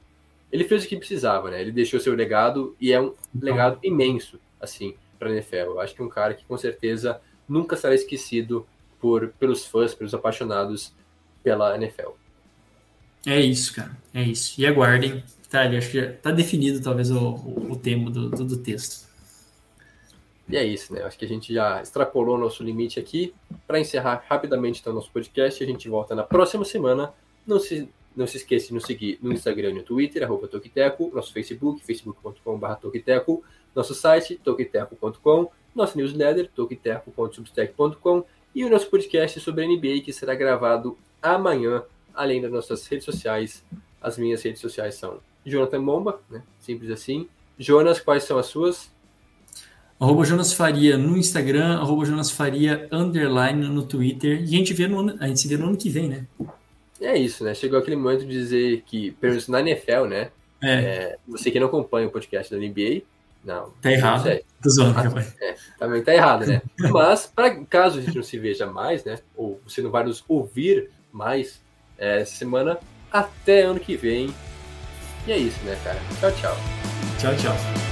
ele fez o que precisava, né? Ele deixou seu legado e é um legado imenso, assim, para a NFL. Eu acho que é um cara que com certeza nunca será esquecido por pelos fãs, pelos apaixonados pela NFL. É isso, cara. É isso. E aguardem. Tá, ali, acho que já tá definido talvez o, o, o tema do, do, do texto. E é isso, né? Acho que a gente já extrapolou nosso limite aqui. Para encerrar rapidamente então nosso podcast, a gente volta na próxima semana. Não se, não se esqueça de nos seguir no Instagram e no Twitter, arroba Tokiteco, nosso Facebook, facebook.com.br Tokiteco, nosso site, tokiteco.com, nosso newsletter, tokiteco.substack.com e o nosso podcast sobre NBA que será gravado amanhã, além das nossas redes sociais. As minhas redes sociais são Jonathan Bomba, né? Simples assim. Jonas, quais são as suas? Arroba Jonas Faria no Instagram, arroba Jonas Faria underline no Twitter. E a gente, vê no, a gente se vê no ano que vem, né? É isso, né? Chegou aquele momento de dizer que, pelo menos na NFL, né? É, É, você que não acompanha o podcast da NBA, não. tá errado. Não Tô zoando, Ah, rapaz. também tá errado, né? Mas, pra, caso a gente não se veja mais, né? Ou você não vai nos ouvir mais é, essa semana, até ano que vem. E é isso, né, cara? Tchau, tchau. Tchau, tchau.